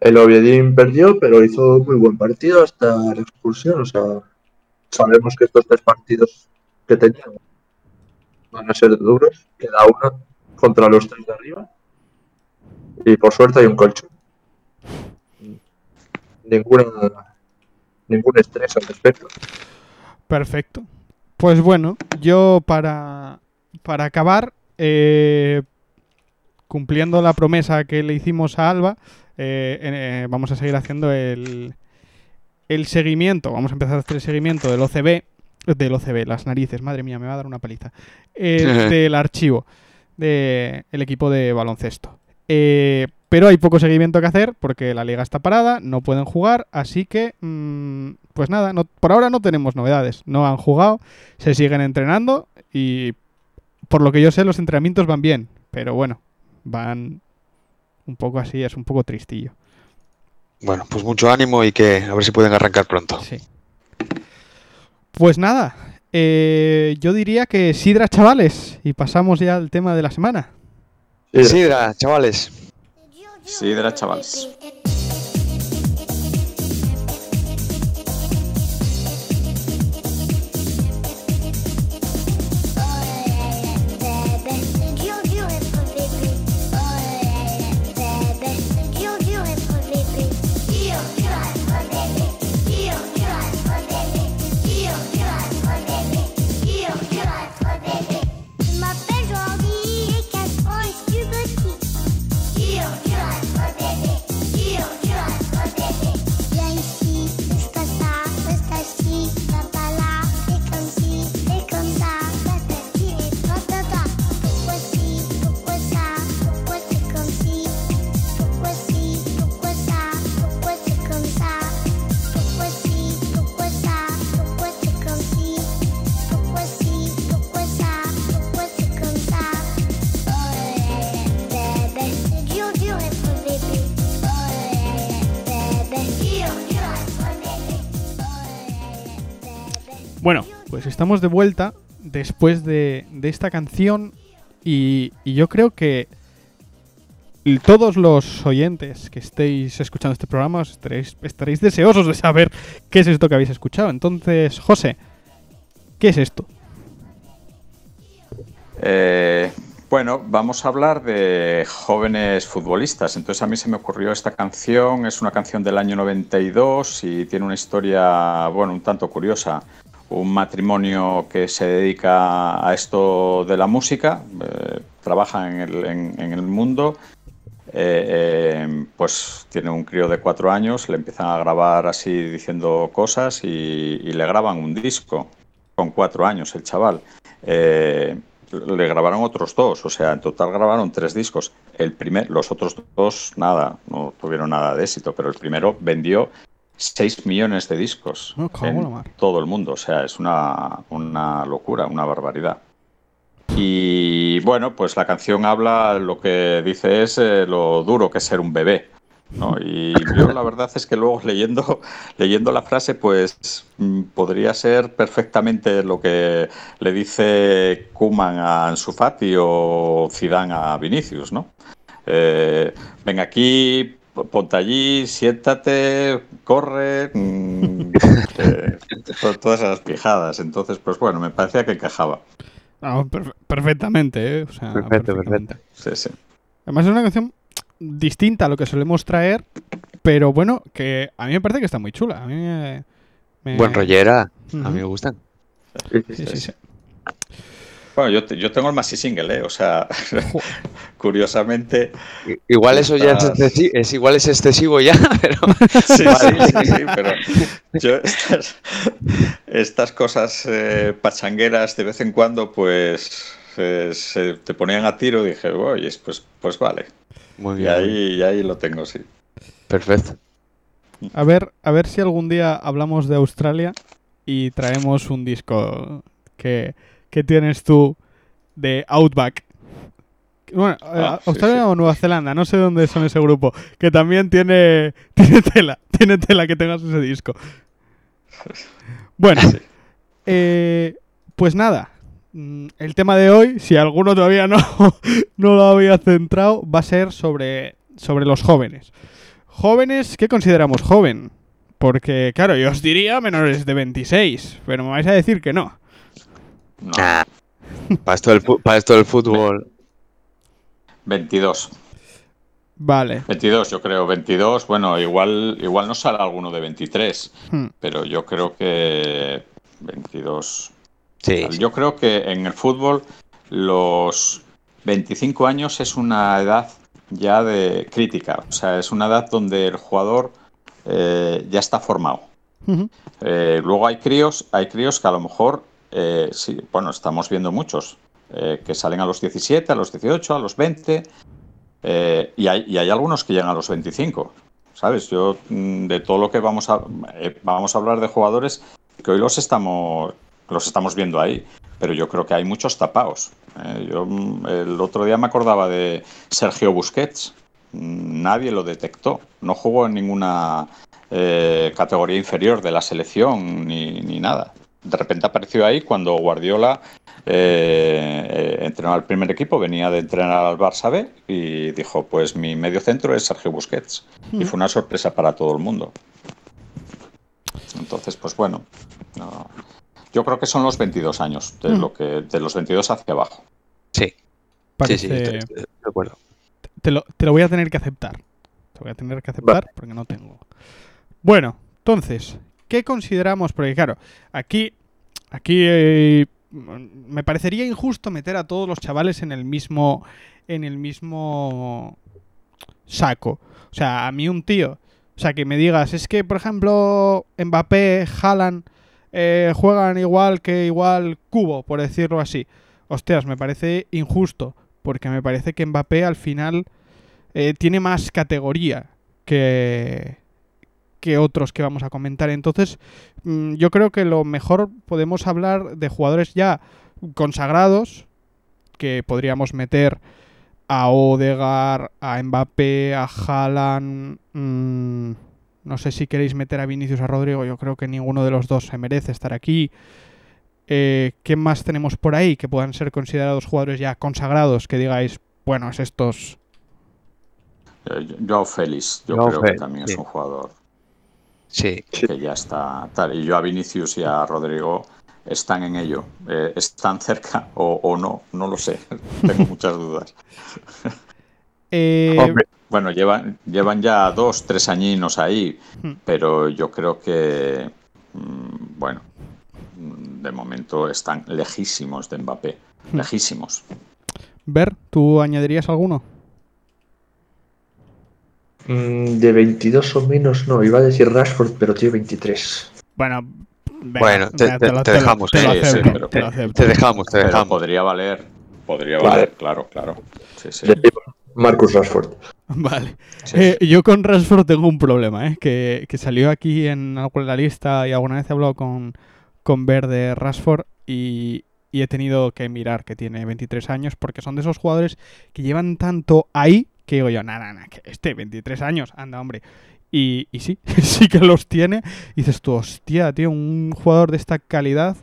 El Oviedín perdió, pero hizo muy buen partido hasta la expulsión. O sea, sabemos que estos tres partidos que tenían van a ser duros. Queda uno contra los tres de arriba. Y por suerte hay un colchón. Ninguna, ningún estrés al respecto. perfecto. Pues bueno, yo para, para acabar, eh, cumpliendo la promesa que le hicimos a Alba, eh, eh, vamos a seguir haciendo el, el seguimiento. Vamos a empezar a hacer el seguimiento del OCB. Del OCB, las narices, madre mía, me va a dar una paliza. eh, (laughs) del archivo del equipo de baloncesto. Eh, pero hay poco seguimiento que hacer porque la liga está parada, no pueden jugar, así que, mm, pues nada, no- por ahora no tenemos novedades. No han jugado, se siguen entrenando y por lo que yo sé los entrenamientos van bien, pero bueno, van un poco así, es un poco tristillo. Bueno, pues mucho ánimo y que a ver si pueden arrancar pronto. Sí. Pues nada, eh, yo diría que Sidra, chavales, y pasamos ya al tema de la semana. Sidra, chavales. Sidra, chavales. Bueno, pues estamos de vuelta después de, de esta canción y, y yo creo que todos los oyentes que estéis escuchando este programa estaréis, estaréis deseosos de saber qué es esto que habéis escuchado. Entonces, José, ¿qué es esto? Eh, bueno, vamos a hablar de jóvenes futbolistas. Entonces a mí se me ocurrió esta canción, es una canción del año 92 y tiene una historia, bueno, un tanto curiosa. Un matrimonio que se dedica a esto de la música, eh, trabaja en el, en- el mundo, eh, eh, pues tiene un crío de cuatro años, le empiezan a grabar así diciendo cosas y, y le graban un disco con cuatro años el chaval. Le grabaron otros dos, o sea, en total grabaron tres discos. El primer, los otros dos, nada, no tuvieron nada de éxito, pero el primero vendió 6 millones de discos No, cago en todo el mundo, o sea, es una, una locura, una barbaridad. Y bueno, pues la canción habla, lo que dice es eh, lo duro que es ser un bebé. ¿no? Y yo la verdad es que luego leyendo, (laughs) leyendo la frase, pues mm, podría ser perfectamente lo que le dice Kuman a Ansu Fati o Zidane a Vinicius, ¿no? Eh, ven aquí, ponte allí, siéntate, corre, mm, (laughs) eh, to- todas esas pijadas. Entonces, pues bueno, me parecía que encajaba. Ah, perfe- perfectamente, ¿eh? O sea, Perfecto, perfectamente. Sí, sí. Además es una canción distinta a lo que solemos traer, pero bueno, que a mí me parece que está muy chula. A mí me... me- Buen rollera, a mí me gustan. Sí, sí, sí. Bueno, yo, te- yo tengo el Maxi Single, ¿eh? O sea, (laughs) curiosamente. Igual eso ya es, Estás- excesi- es igual es excesivo ya, (laughs) pero (laughs) Sí, sí, sí, sí, pero yo estas, estas cosas eh, pachangueras de vez en cuando, pues eh, se te ponían a tiro y dije, oye, pues, pues vale. muy Y bien. bien. ahí, y ahí lo tengo, sí. Perfecto. A ver, a ver si algún día hablamos de Australia y traemos un disco que, que tienes tú de Outback. Bueno, eh, Ah, sí, Australia sí. o Nueva Zelanda, no sé dónde son ese grupo, que también tiene, (laughs) tiene tela, tiene tela que tengas ese disco. Bueno, (laughs) Sí. eh, pues nada, mm, el tema de hoy, si alguno todavía no, (laughs) no lo había centrado, va a ser sobre, sobre los jóvenes. Jóvenes, ¿qué consideramos joven? Porque, claro, yo os diría menores de 26, pero me vais a decir que no. No, Nah. Para esto del, para esto del fútbol. 22. Vale. 22, yo creo. 22, bueno, igual, igual no sale alguno de 23, Hmm. pero yo creo que 22. Sí. Yo creo que en el fútbol los 25 años es una edad ya de crítica, o sea, es una edad donde el jugador eh, ya está formado. Eh, luego hay críos, hay críos que a lo mejor, eh, sí, bueno, estamos viendo muchos eh, que salen a los 17, a los 18, a los 20, eh, y, hay, y hay algunos que llegan a los 25. ¿Sabes? Yo, mm, de todo lo que vamos a, eh, vamos a hablar de jugadores que hoy los estamos, los estamos viendo ahí, pero yo creo que hay muchos tapados. Eh, yo mm, el otro día me acordaba de Sergio Busquets. Mm, Nadie lo detectó. No jugó en ninguna categoría inferior de la selección ni, ni nada. De repente apareció ahí cuando Guardiola eh, entrenó al primer equipo, venía de entrenar al Barça B y dijo, pues mi medio centro es Sergio Busquets. Y fue una sorpresa para todo el mundo. Entonces, pues bueno, no. yo creo que son los 22 años, de, Mm. lo que, de los 22 hacia abajo. Sí, sí, Parece- sí, estoy- estoy de acuerdo. te, lo, te lo voy a tener que aceptar. Te voy a tener que aceptar porque no tengo. Bueno, entonces, ¿qué consideramos? Porque claro, aquí, aquí eh, me parecería injusto meter a todos los chavales en el mismo, en el mismo saco. O sea, a mí un tío, o sea, que me digas, es que por ejemplo Mbappé, Haaland eh, juegan igual que igual Cubo, por decirlo así. Hostias, me parece injusto, porque me parece que Mbappé al final eh, tiene más categoría que, que otros que vamos a comentar. Entonces, mm, yo creo que lo mejor podemos hablar de jugadores ya consagrados, que podríamos meter a Odegar, a Mbappé, a Haaland. mm, no sé si queréis meter a Vinicius a Rodrigo, yo creo que ninguno de los dos se merece estar aquí. Eh, ¿Qué más tenemos por ahí que puedan ser considerados jugadores ya consagrados? Que digáis, bueno, es estos. Eh, Joao Félix, yo Joao creo Félix, que también sí. es un jugador Sí, que ya está tal. Y yo a Vinicius y a Rodrigo están en ello. Eh, ¿Están cerca o, o no? No lo sé. (laughs) Tengo muchas dudas. (laughs) Eh, hombre, Bueno, llevan, llevan ya dos, tres añinos ahí, Hmm. pero yo creo que, mm, bueno, mm, de momento están lejísimos de Mbappé. Hmm. Lejísimos. Ver, ¿tú añadirías alguno? Mm, de 22 o menos, no, iba a decir Rashford, pero tiene 23. Bueno, venga, Bueno, te- dejamos, te lo sí, sí, acepto, pero- te lo acepto. te dejamos, te Pero dejamos. podría valer, podría Vale. valer, claro, claro. Sí, sí. Marcus Rashford. (laughs) Vale. Sí, Eh, yo con Rashford tengo un problema, ¿eh? que, que salió aquí en alguna lista y alguna vez he hablado con, con Ver de Rashford y, y he tenido que mirar que tiene 23 años porque son de esos jugadores que llevan tanto ahí que digo yo, nada, nada, que este 23 años, anda, hombre. Y, y sí, (laughs) sí que los tiene. Y dices tú, hostia, tío, un jugador de esta calidad,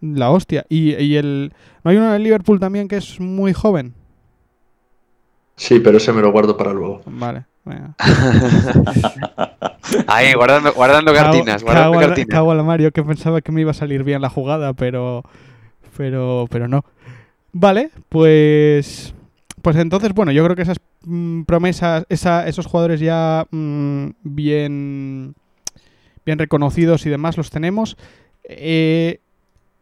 la hostia. Y, y el... ¿No hay uno en el Liverpool también que es muy joven? Sí, pero ese me lo guardo para luego. Vale. venga. (laughs) Ahí, guardando, guardando cartinas, Cago- guardando cago a la- cartinas. cago a la Mario que pensaba que me iba a salir bien la jugada, pero pero pero no. Vale, pues pues entonces bueno, yo creo que esas mm, promesas, esa- esos jugadores ya mm, bien bien reconocidos y demás los tenemos. Eh,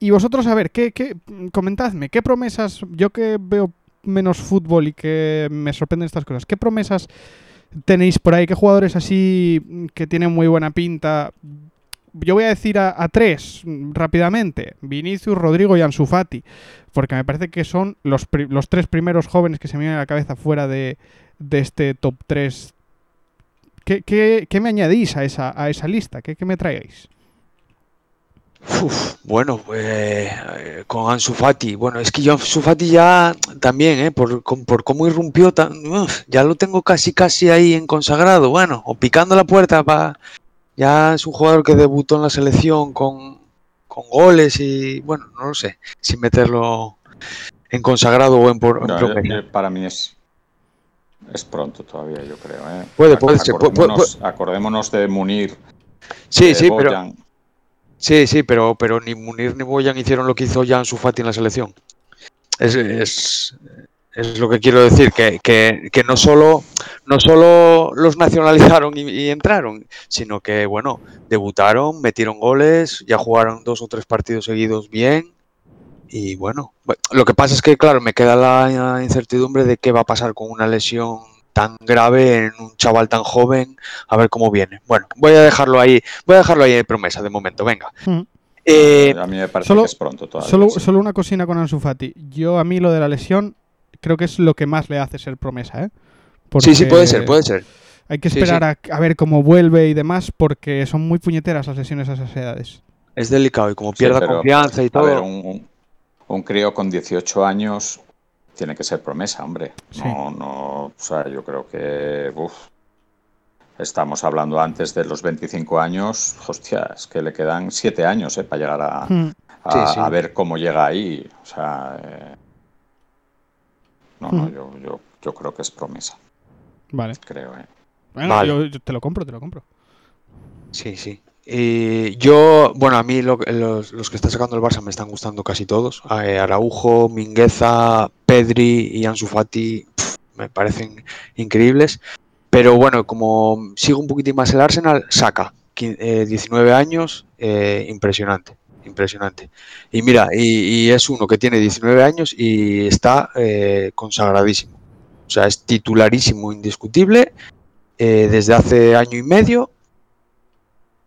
y vosotros a ver, ¿qué, qué comentadme, qué promesas, yo que veo menos fútbol y que me sorprenden estas cosas, qué promesas tenéis por ahí? ¿Qué jugadores así mm, que tienen muy buena pinta? Yo voy a decir a, tres mm, rápidamente: Vinicius, Rodrigo y Ansu Fati. Porque me parece que son los, los tres primeros jóvenes que se me vienen a la cabeza fuera de, de este top 3. ¿Qué, qué, qué me añadís a esa, a esa lista? ¿Qué, qué me traéis? Uf, bueno, eh, con Ansu Fati. Bueno, es que yo Ansu Fati ya también, eh, por, com- por cómo irrumpió, tan- ya lo tengo casi casi ahí en consagrado. Bueno, o picando la puerta para... Ya es un jugador que debutó en la selección con, con goles y, bueno, no lo sé, sin meterlo en consagrado o en, por, No, eh, para mí es, es pronto todavía, yo creo. ¿eh? Puede, puede ser, pu- pu- Acordémonos, acordémonos de Munir. Sí, de sí, pero... Sí, sí, pero, pero ni Munir ni Boyan hicieron lo que hizo ya Ansu Fati en la selección. Es, es, es lo que quiero decir, que, que, que no, solo, no solo los nacionalizaron y, y entraron, sino que, bueno, debutaron, metieron goles, ya jugaron dos o tres partidos seguidos bien. Y bueno, bu- lo que pasa es que, claro, me queda la incertidumbre de qué va a pasar con una lesión tan grave en un chaval tan joven, a ver cómo viene. Bueno, voy a dejarlo ahí, voy a dejarlo ahí de promesa de momento, venga. Hmm. Eh, a mí me parece solo- que es pronto todavía. Solo, sí. solo una cocina con Ansu Fati. Yo a mí lo de la lesión creo que es lo que más le hace ser promesa, ¿eh? sí, sí, puede ser, puede ser. Hay que Sí, esperar A, a ver cómo vuelve y demás porque son muy puñeteras las lesiones a esas edades. Es delicado y como Sí, pierda pero, confianza y A todo. ver, un, un, un crío con 18 años tiene que ser promesa, hombre. Sí. No, no, o sea, yo creo que uf, estamos hablando antes de los 25 años, hostia, es que le quedan 7 años eh, para llegar a, Hmm. a, a ver cómo llega ahí. O sea, eh, no, no, yo, yo, yo creo que es promesa, Vale. creo. ¿eh? Bueno, Vale. yo, yo te lo compro, te lo compro. Sí, sí. Y yo, bueno, a mí lo- los, los que está sacando el Barça me están gustando casi todos. Eh, Araujo, Mingueza, Pedri y Ansu Fati pf, me parecen increíbles. Pero bueno, como sigo un poquitín más el Arsenal, saca. Quin- eh, 19 años, eh, impresionante, impresionante. Y mira, y, es uno que tiene 19 años y está eh, consagradísimo. O sea, es titularísimo, indiscutible, eh, desde hace año y medio.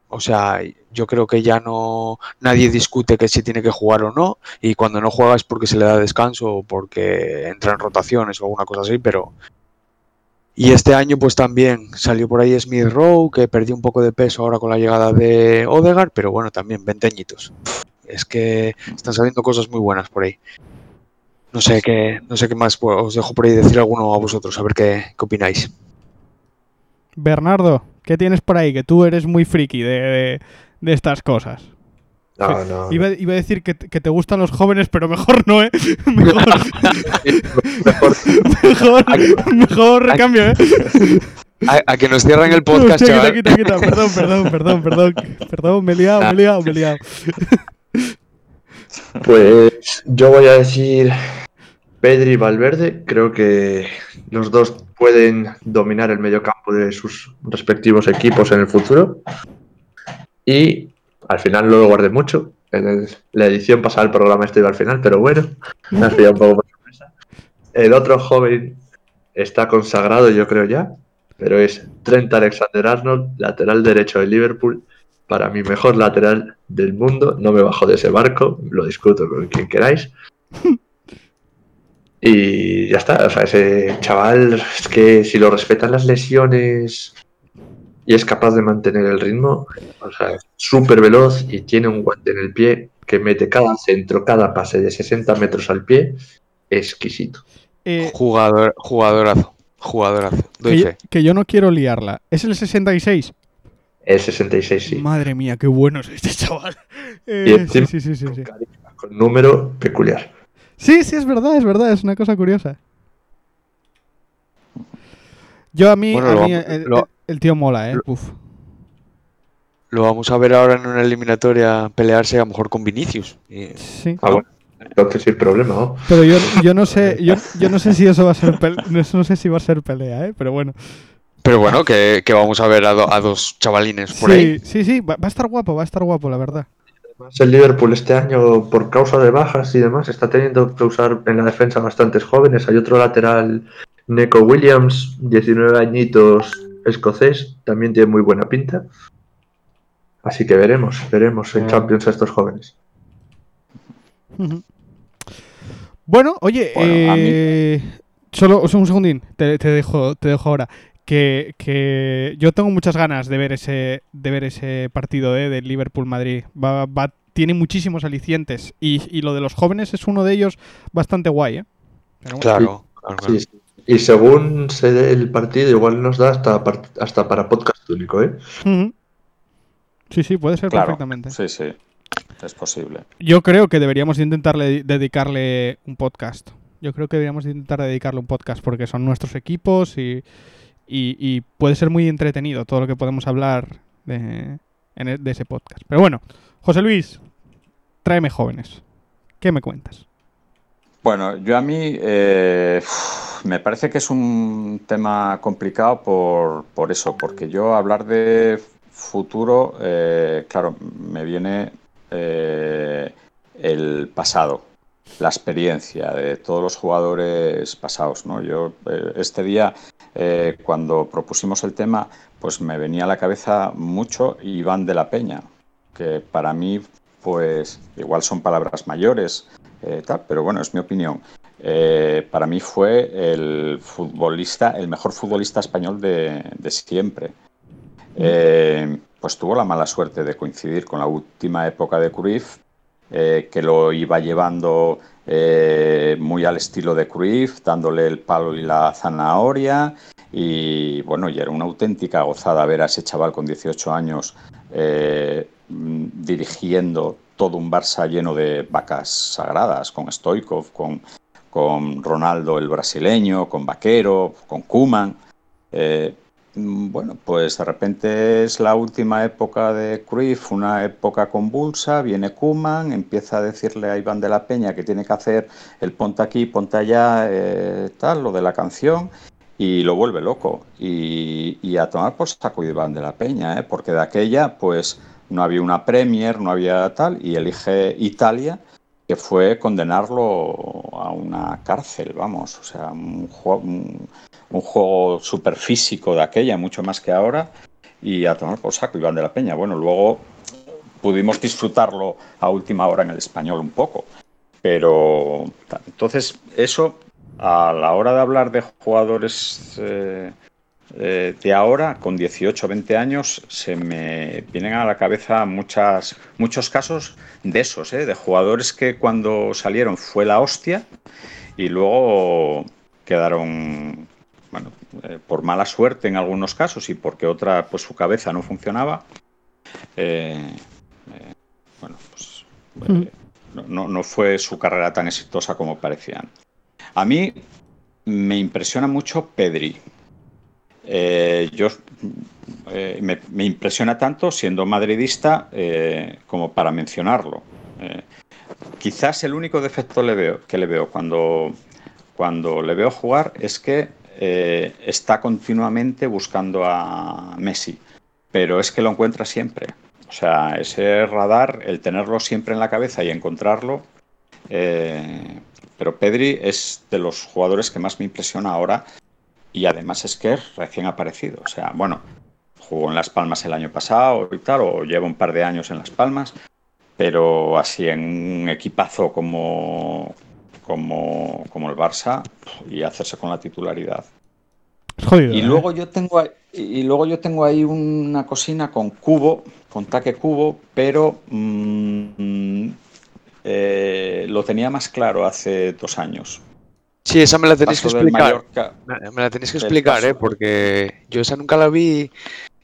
O sea, yo creo que ya no nadie discute que si tiene que jugar o no, y cuando no juega es porque se le da descanso o porque entra en rotaciones o alguna cosa así, pero y este año pues también salió por ahí Smith Rowe, que perdió un poco de peso ahora con la llegada de Odegaard, pero bueno, también 20 añitos. Es que están saliendo cosas muy buenas por ahí. No sé qué, no sé qué más, os dejo por ahí decir alguno a vosotros, a ver qué, qué opináis. Bernardo, ¿qué tienes por ahí? Que tú eres muy friki de- de estas cosas. No, no. Iba, iba a decir que, te- que te gustan los jóvenes, pero mejor no, ¿eh? (laughs) Mejor, Mejor. mejor, mejor recambio, ¿eh? A, a que nos cierran el podcast, Hostia, chaval. quita, quita, quita. Perdón, perdón, perdón, perdón. Perdón, me he liado, me he liado, me he liado. Pues yo voy a decir Pedri y Valverde. Creo que los dos pueden dominar el mediocampo de sus respectivos equipos en el futuro. Y al final no lo guardé mucho. En el- la edición pasada del programa esto al final, pero bueno, me has pillado un poco por sorpresa. El otro joven está consagrado, yo creo ya, pero es Trent Alexander Arnold, lateral derecho de Liverpool. Para mi mejor lateral del mundo, no me bajo de ese barco, lo discuto con quien queráis. Y ya está, o sea, ese chaval es que si lo respetan las lesiones y es capaz de mantener el ritmo, o sea, es súper veloz y tiene un guante en el pie que mete cada centro, cada pase de 60 metros al pie, exquisito. Eh, Jugador, jugadorazo. Jugadorazo. que, Doy yo, fe. que yo no quiero liarla. ¿Es el 66? El 66, sí. Madre mía, qué bueno es este chaval. Eh, Y encima- sí, sí, sí, sí, sí. Con número peculiar. Sí, sí, es verdad, es verdad, es una cosa curiosa. Yo a mí, Bueno, a lo mí lo- el tío mola, ¿eh? lo- Uf. Lo vamos a ver ahora en una eliminatoria pelearse a lo mejor con Vinicius. Y- Sí. Ah, bueno, entonces sin problema, ¿no? Pero yo, yo no sé, yo, (laughs) yo no sé si eso va a ser pelea, no sé si va a ser pelea, ¿eh? Pero bueno. Pero bueno, que, que vamos a ver a, do- a dos chavalines por Sí, ahí. sí, sí, va, va a estar guapo, va a estar guapo, la verdad. Además, El Liverpool este año, por causa de bajas y demás, está teniendo que usar en la defensa bastantes jóvenes. Hay otro lateral, Neco Williams, 19 añitos, escocés, también tiene muy buena pinta. Así que veremos, veremos en Mm. Champions a estos jóvenes. Bueno, oye, Bueno, a mí- eh, solo o sea, un segundín, te, te dejo, te dejo ahora. Que, que yo tengo muchas ganas de ver ese, de ver ese partido eh, del Liverpool Madrid. Va, va- tiene muchísimos alicientes y, y lo de los jóvenes es uno de ellos bastante guay, ¿eh? Pero bueno. Claro, claro, claro. Sí, sí. Y según se dé el partido, igual nos da hasta, hasta para podcast único, ¿eh? Sí, sí, puede ser Claro, perfectamente. sí, sí, es posible. Yo creo que deberíamos de intentarle dedicarle un podcast. Yo creo que deberíamos de intentar dedicarle un podcast porque son nuestros equipos y, y- y puede ser muy entretenido todo lo que podemos hablar de, en e- de ese podcast. Pero bueno, José Luis, tráeme jóvenes. ¿Qué me cuentas? Bueno, yo a mí eh, uf, me parece que es un tema complicado por, por eso, porque yo hablar de futuro, eh, claro, me viene eh, el pasado, la experiencia de todos los jugadores pasados, ¿no? Yo eh, este día, eh, cuando propusimos el tema, pues me venía a la cabeza mucho Iván de la Peña, que para mí, pues igual son palabras mayores, tal, pero bueno, es mi opinión. Eh, para mí fue el futbolista, el mejor futbolista español de, de siempre. Eh, pues tuvo la mala suerte de coincidir con la última época de Cruyff, eh, que lo iba llevando muy al estilo de Cruyff, dándole el palo y la zanahoria. Y bueno, y era una auténtica gozada ver a ese chaval con 18 años mm, dirigiendo todo un Barça lleno de vacas sagradas, con Stoikov, con, con Ronaldo el brasileño, con Vaquero, con Kuman. Eh, mm, bueno, pues de repente es la última época de Cruyff, una época convulsa, viene Kuman, empieza a decirle a Iván de la Peña que tiene que hacer el ponte aquí, ponte allá, eh, tal, lo de la canción, y lo vuelve loco. Y, a tomar por saco Iván de la Peña, ¿eh? porque de aquella, pues no había una Premier, no había tal, y elige Italia, que fue condenarlo a una cárcel, vamos, o sea, un juego, un, un juego súper físico de aquella, mucho más que ahora, y a tomar por saco Iván de la Peña. Bueno, luego pudimos disfrutarlo a última hora en el español un poco, pero entonces eso a la hora de hablar de jugadores eh, eh, de ahora, con 18 o 20 años, se me vienen a la cabeza muchas, muchos casos de esos, ¿eh? de jugadores que cuando salieron fue la hostia y luego quedaron, bueno, eh, por mala suerte en algunos casos y porque otra, pues su cabeza no funcionaba. eh, bueno, pues Mm. No, no fue su carrera tan exitosa como parecían. A mí me impresiona mucho Pedri. Eh, yo eh, me, impresiona tanto siendo madridista eh, como para mencionarlo. quizás el único defecto que le veo cuando, cuando le veo jugar es que está continuamente buscando a Messi, pero es que lo encuentra siempre. O sea, ese radar, el tenerlo siempre en la cabeza y encontrarlo, pero Pedri es de los jugadores que más me impresiona ahora y además es que es recién aparecido. O sea, bueno, jugó en Las Palmas el año pasado y tal, o lleva un par de años en Las Palmas, pero así en un equipazo como, como, como el Barça y hacerse con la titularidad. y ¿eh? luego yo tengo y luego yo tengo ahí una cocina con cubo, con taque cubo, pero mm, eh, lo tenía más claro hace dos años. Sí, esa me la tenéis que explicar. Me la tenéis que explicar, ¿eh? porque yo esa nunca la vi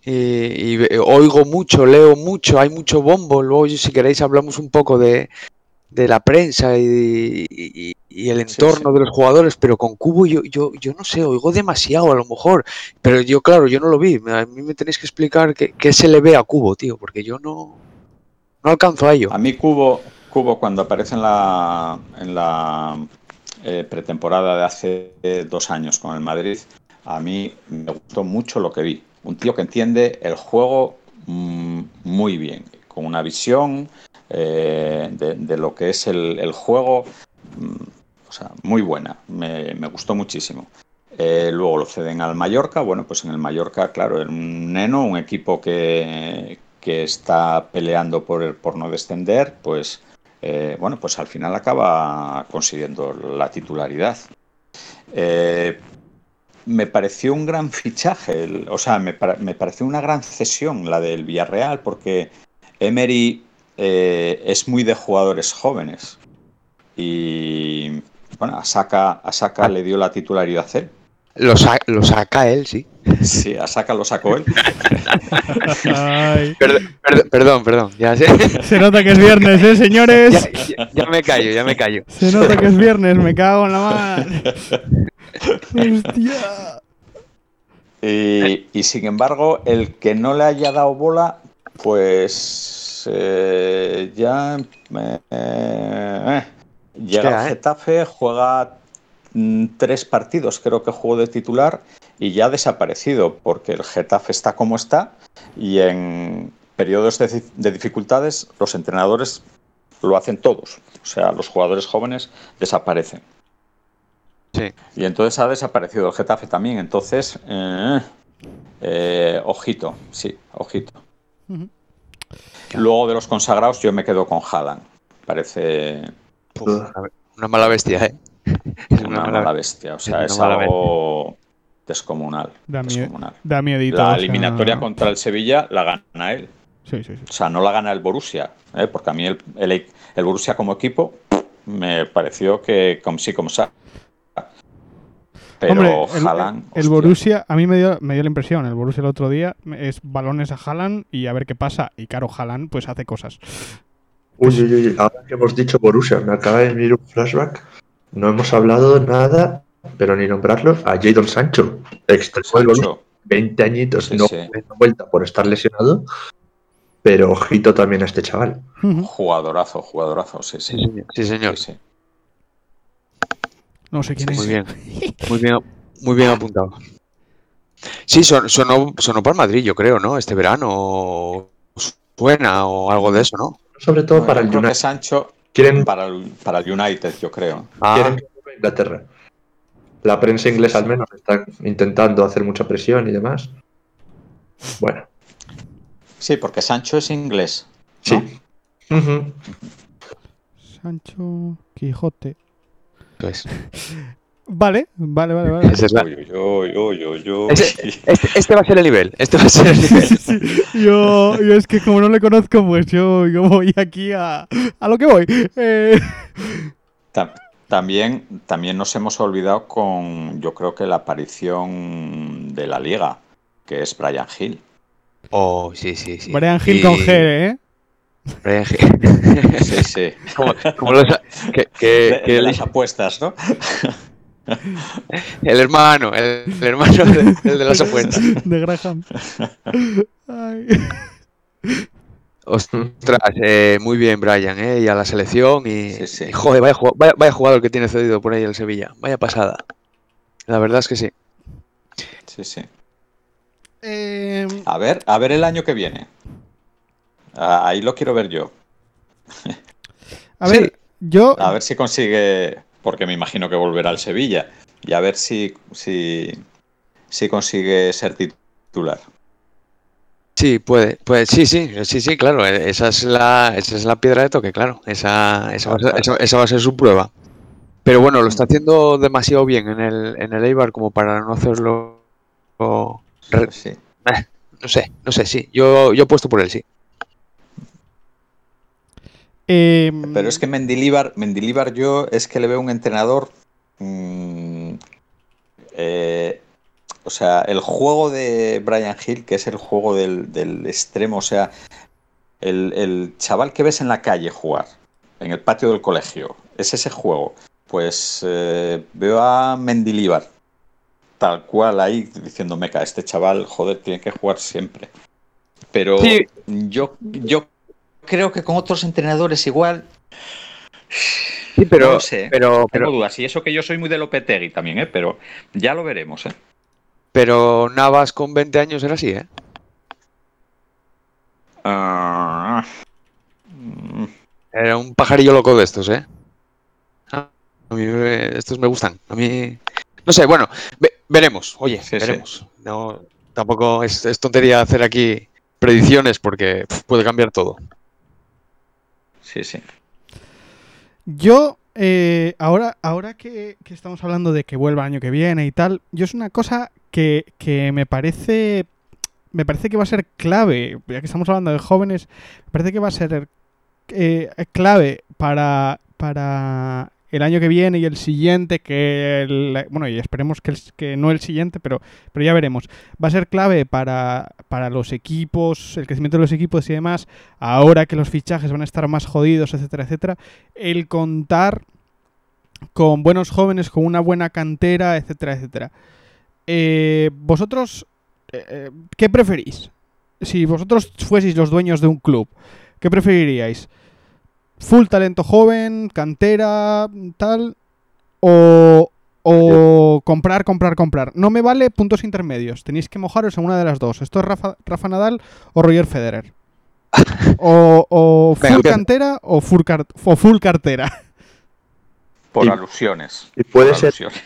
y, oigo mucho, leo mucho, hay mucho bombo. Luego, si queréis, hablamos un poco de, la prensa y, el entorno de los jugadores, pero con Cubo yo, yo, yo no sé, oigo demasiado a lo mejor. Pero yo, claro, yo no lo vi. A mí me tenéis que explicar qué, qué se le ve a Cubo, tío, porque yo no, no alcanzo a ello. A mí Cubo, Cubo cuando aparece en la, en la eh, pretemporada de hace dos años con el Madrid, a mí me gustó mucho lo que vi. Un tío que entiende el juego mm, muy bien, con una visión eh, de, lo que es el, juego, mm, muy buena. Me, gustó muchísimo. Eh, luego lo ceden al Mallorca. Bueno, pues en el Mallorca, claro, era un neno, un equipo que, que está peleando por, por no descender, pues eh, bueno, pues al final acaba consiguiendo la titularidad. Eh, me pareció un gran fichaje, o sea, me, pareció una gran cesión la del Villarreal, porque Emery eh, es muy de jugadores jóvenes. Y bueno, a Saka, le dio la titularidad a él. Lo, saca él, sí. Sí, a saca lo sacó él. Perdón, perdón, Ya Se nota que es viernes, ¿eh, señores? Ya, me callo, ya me callo. Se nota que es viernes, me cago en la mar. Hostia. Y, sin embargo, el que no le haya dado bola, pues eh, ya eh, eh, llega al Getafe, juega tres partidos creo que jugó de titular y ya ha desaparecido porque el Getafe está como está y en periodos de, dificultades los entrenadores lo hacen todos. O sea, los jugadores jóvenes desaparecen. Sí. Y entonces ha desaparecido el Getafe también. Entonces, eh, eh, ojito, sí, ojito. Luego de los consagrados yo me quedo con Haaland. Parece... una mala bestia, ¿eh? (laughs) Es una, mala bestia, o sea, es, algo descomunal. Da, descomunal. da La eliminatoria contra el Sevilla la gana él. Sí, sí, sí. O sea, no la gana el Borussia, ¿eh? porque a mí el, el, Borussia como equipo me pareció que como sí, como sa. Pero Haaland. El, Borussia, a mí me dio, me dio la impresión, el Borussia el otro día es balones a Haaland y a ver qué pasa. Y claro, Haaland pues hace cosas. Uy, uy, uy, ahora que hemos dicho Borussia, me acaba de venir un flashback no hemos hablado nada, pero ni nombrarlo, a Jadon Sancho, extremo del 20 añitos, no sí. vuelta por estar lesionado, pero ojito también a este chaval. Jugadorazo, jugadorazo, sí, sí. Sí, señor. No sé quién es. Muy bien, (laughs) muy bien, muy bien apuntado. Sí, sonó, sonó para Madrid, yo creo, ¿no? Este verano. Suena o algo de eso, ¿no? Sobre todo para el United. Sancho, Quieren para el, para el United, yo creo. Ah. Quieren Inglaterra. La prensa inglesa al menos está intentando hacer mucha presión y demás. Bueno. Sí, porque Sancho es inglés. Sí. Sancho Quijote. Pues. (laughs) Vale, vale, vale, vale. este, va a ser el nivel. Este va a ser el (laughs) nivel. Yo, yo, es que como no le conozco, pues yo, yo voy aquí a, a lo que voy. Eh... También, también nos hemos olvidado con, yo creo que la aparición de la liga, que es Brian Hill. Oh, sí, sí, sí. Brian Hill con G, ¿eh? Brian Hill. Sí, sí. (laughs) como, como los, que, que- De- que de el, las apuestas, ¿no? El hermano, el, el hermano de, el de las apuestas. (laughs) De Graham. Ay. Ostras, eh, muy bien, Brian, eh, y a la selección. Y, Sí, sí. y, joder, vaya, vaya- vaya jugador que tiene cedido por ahí el Sevilla. Vaya pasada. La verdad es que sí. Sí, sí. Em, A ver, a ver el año que viene. Ah, Ahí lo quiero ver yo. a ver, Sí. yo. A ver si consigue, porque me imagino que volverá al Sevilla. Y a ver si, si, si consigue ser titular. Sí, puede, puede, sí, sí, sí, sí, claro. eh, Esa es la, esa es la piedra de toque, claro. Esa, esa, va, a ser, esa- esa va a ser su prueba. Pero bueno, lo está haciendo demasiado bien en el, en el Eibar como para no hacerlo. Sí. no sé, no sé, sí. Yo, yo he puesto por él, sí. Em, Pero es que Mendilíbar, Mendilíbar yo es que le veo un entrenador. mm, eh, o sea, el juego de Brian Hill, que es el juego del, del extremo, o sea, el, el chaval que ves en la calle jugar, en el patio del colegio, es ese juego. Pues eh, veo a Mendilíbar, tal cual ahí, diciendo, meca, este chaval, joder, tiene que jugar siempre. Pero Sí. yo, yo creo que con otros entrenadores igual. Sí, pero, No lo sé. pero, Tengo pero, dudas. Y eso que yo soy muy de Lopetegui también, ¿eh? Pero ya lo veremos, ¿eh? pero Navas con 20 años era así, ¿eh? Ah, Era un pajarillo loco de estos, ¿eh? Ah, A mí eh, estos me gustan. A mí. No sé, bueno, ve- veremos. Oye, Sí, sí. veremos. No, tampoco es, es tontería hacer aquí predicciones porque puede cambiar todo. Sí, sí. Yo, eh, ahora, ahora que, estamos hablando de que vuelva el año que viene y tal, yo es una cosa que, que me parece. Me parece que va a ser clave, ya que estamos hablando de jóvenes, me parece que va a ser eh, clave para, para el año que viene y el siguiente, que el- bueno, y esperemos que, el- que no el siguiente, pero, pero ya veremos. Va a ser clave para, para los equipos, el crecimiento de los equipos y demás, ahora que los fichajes van a estar más jodidos, etcétera, etcétera, el contar con buenos jóvenes, con una buena cantera, etcétera, etcétera. Eh, vosotros, eh, eh, ¿qué preferís? Si vosotros fueseis los dueños de un club, ¿qué preferiríais? ¿Full talento joven, cantera, tal? ¿O, o comprar, comprar, comprar? No me vale puntos intermedios. Tenéis que mojaros en una de las dos. ¿Esto es Rafa, Rafa Nadal o Roger Federer? (laughs) O, o full Venga, cantera o full, car- o full cartera. Por Y- alusiones. y puede por ser- alusiones.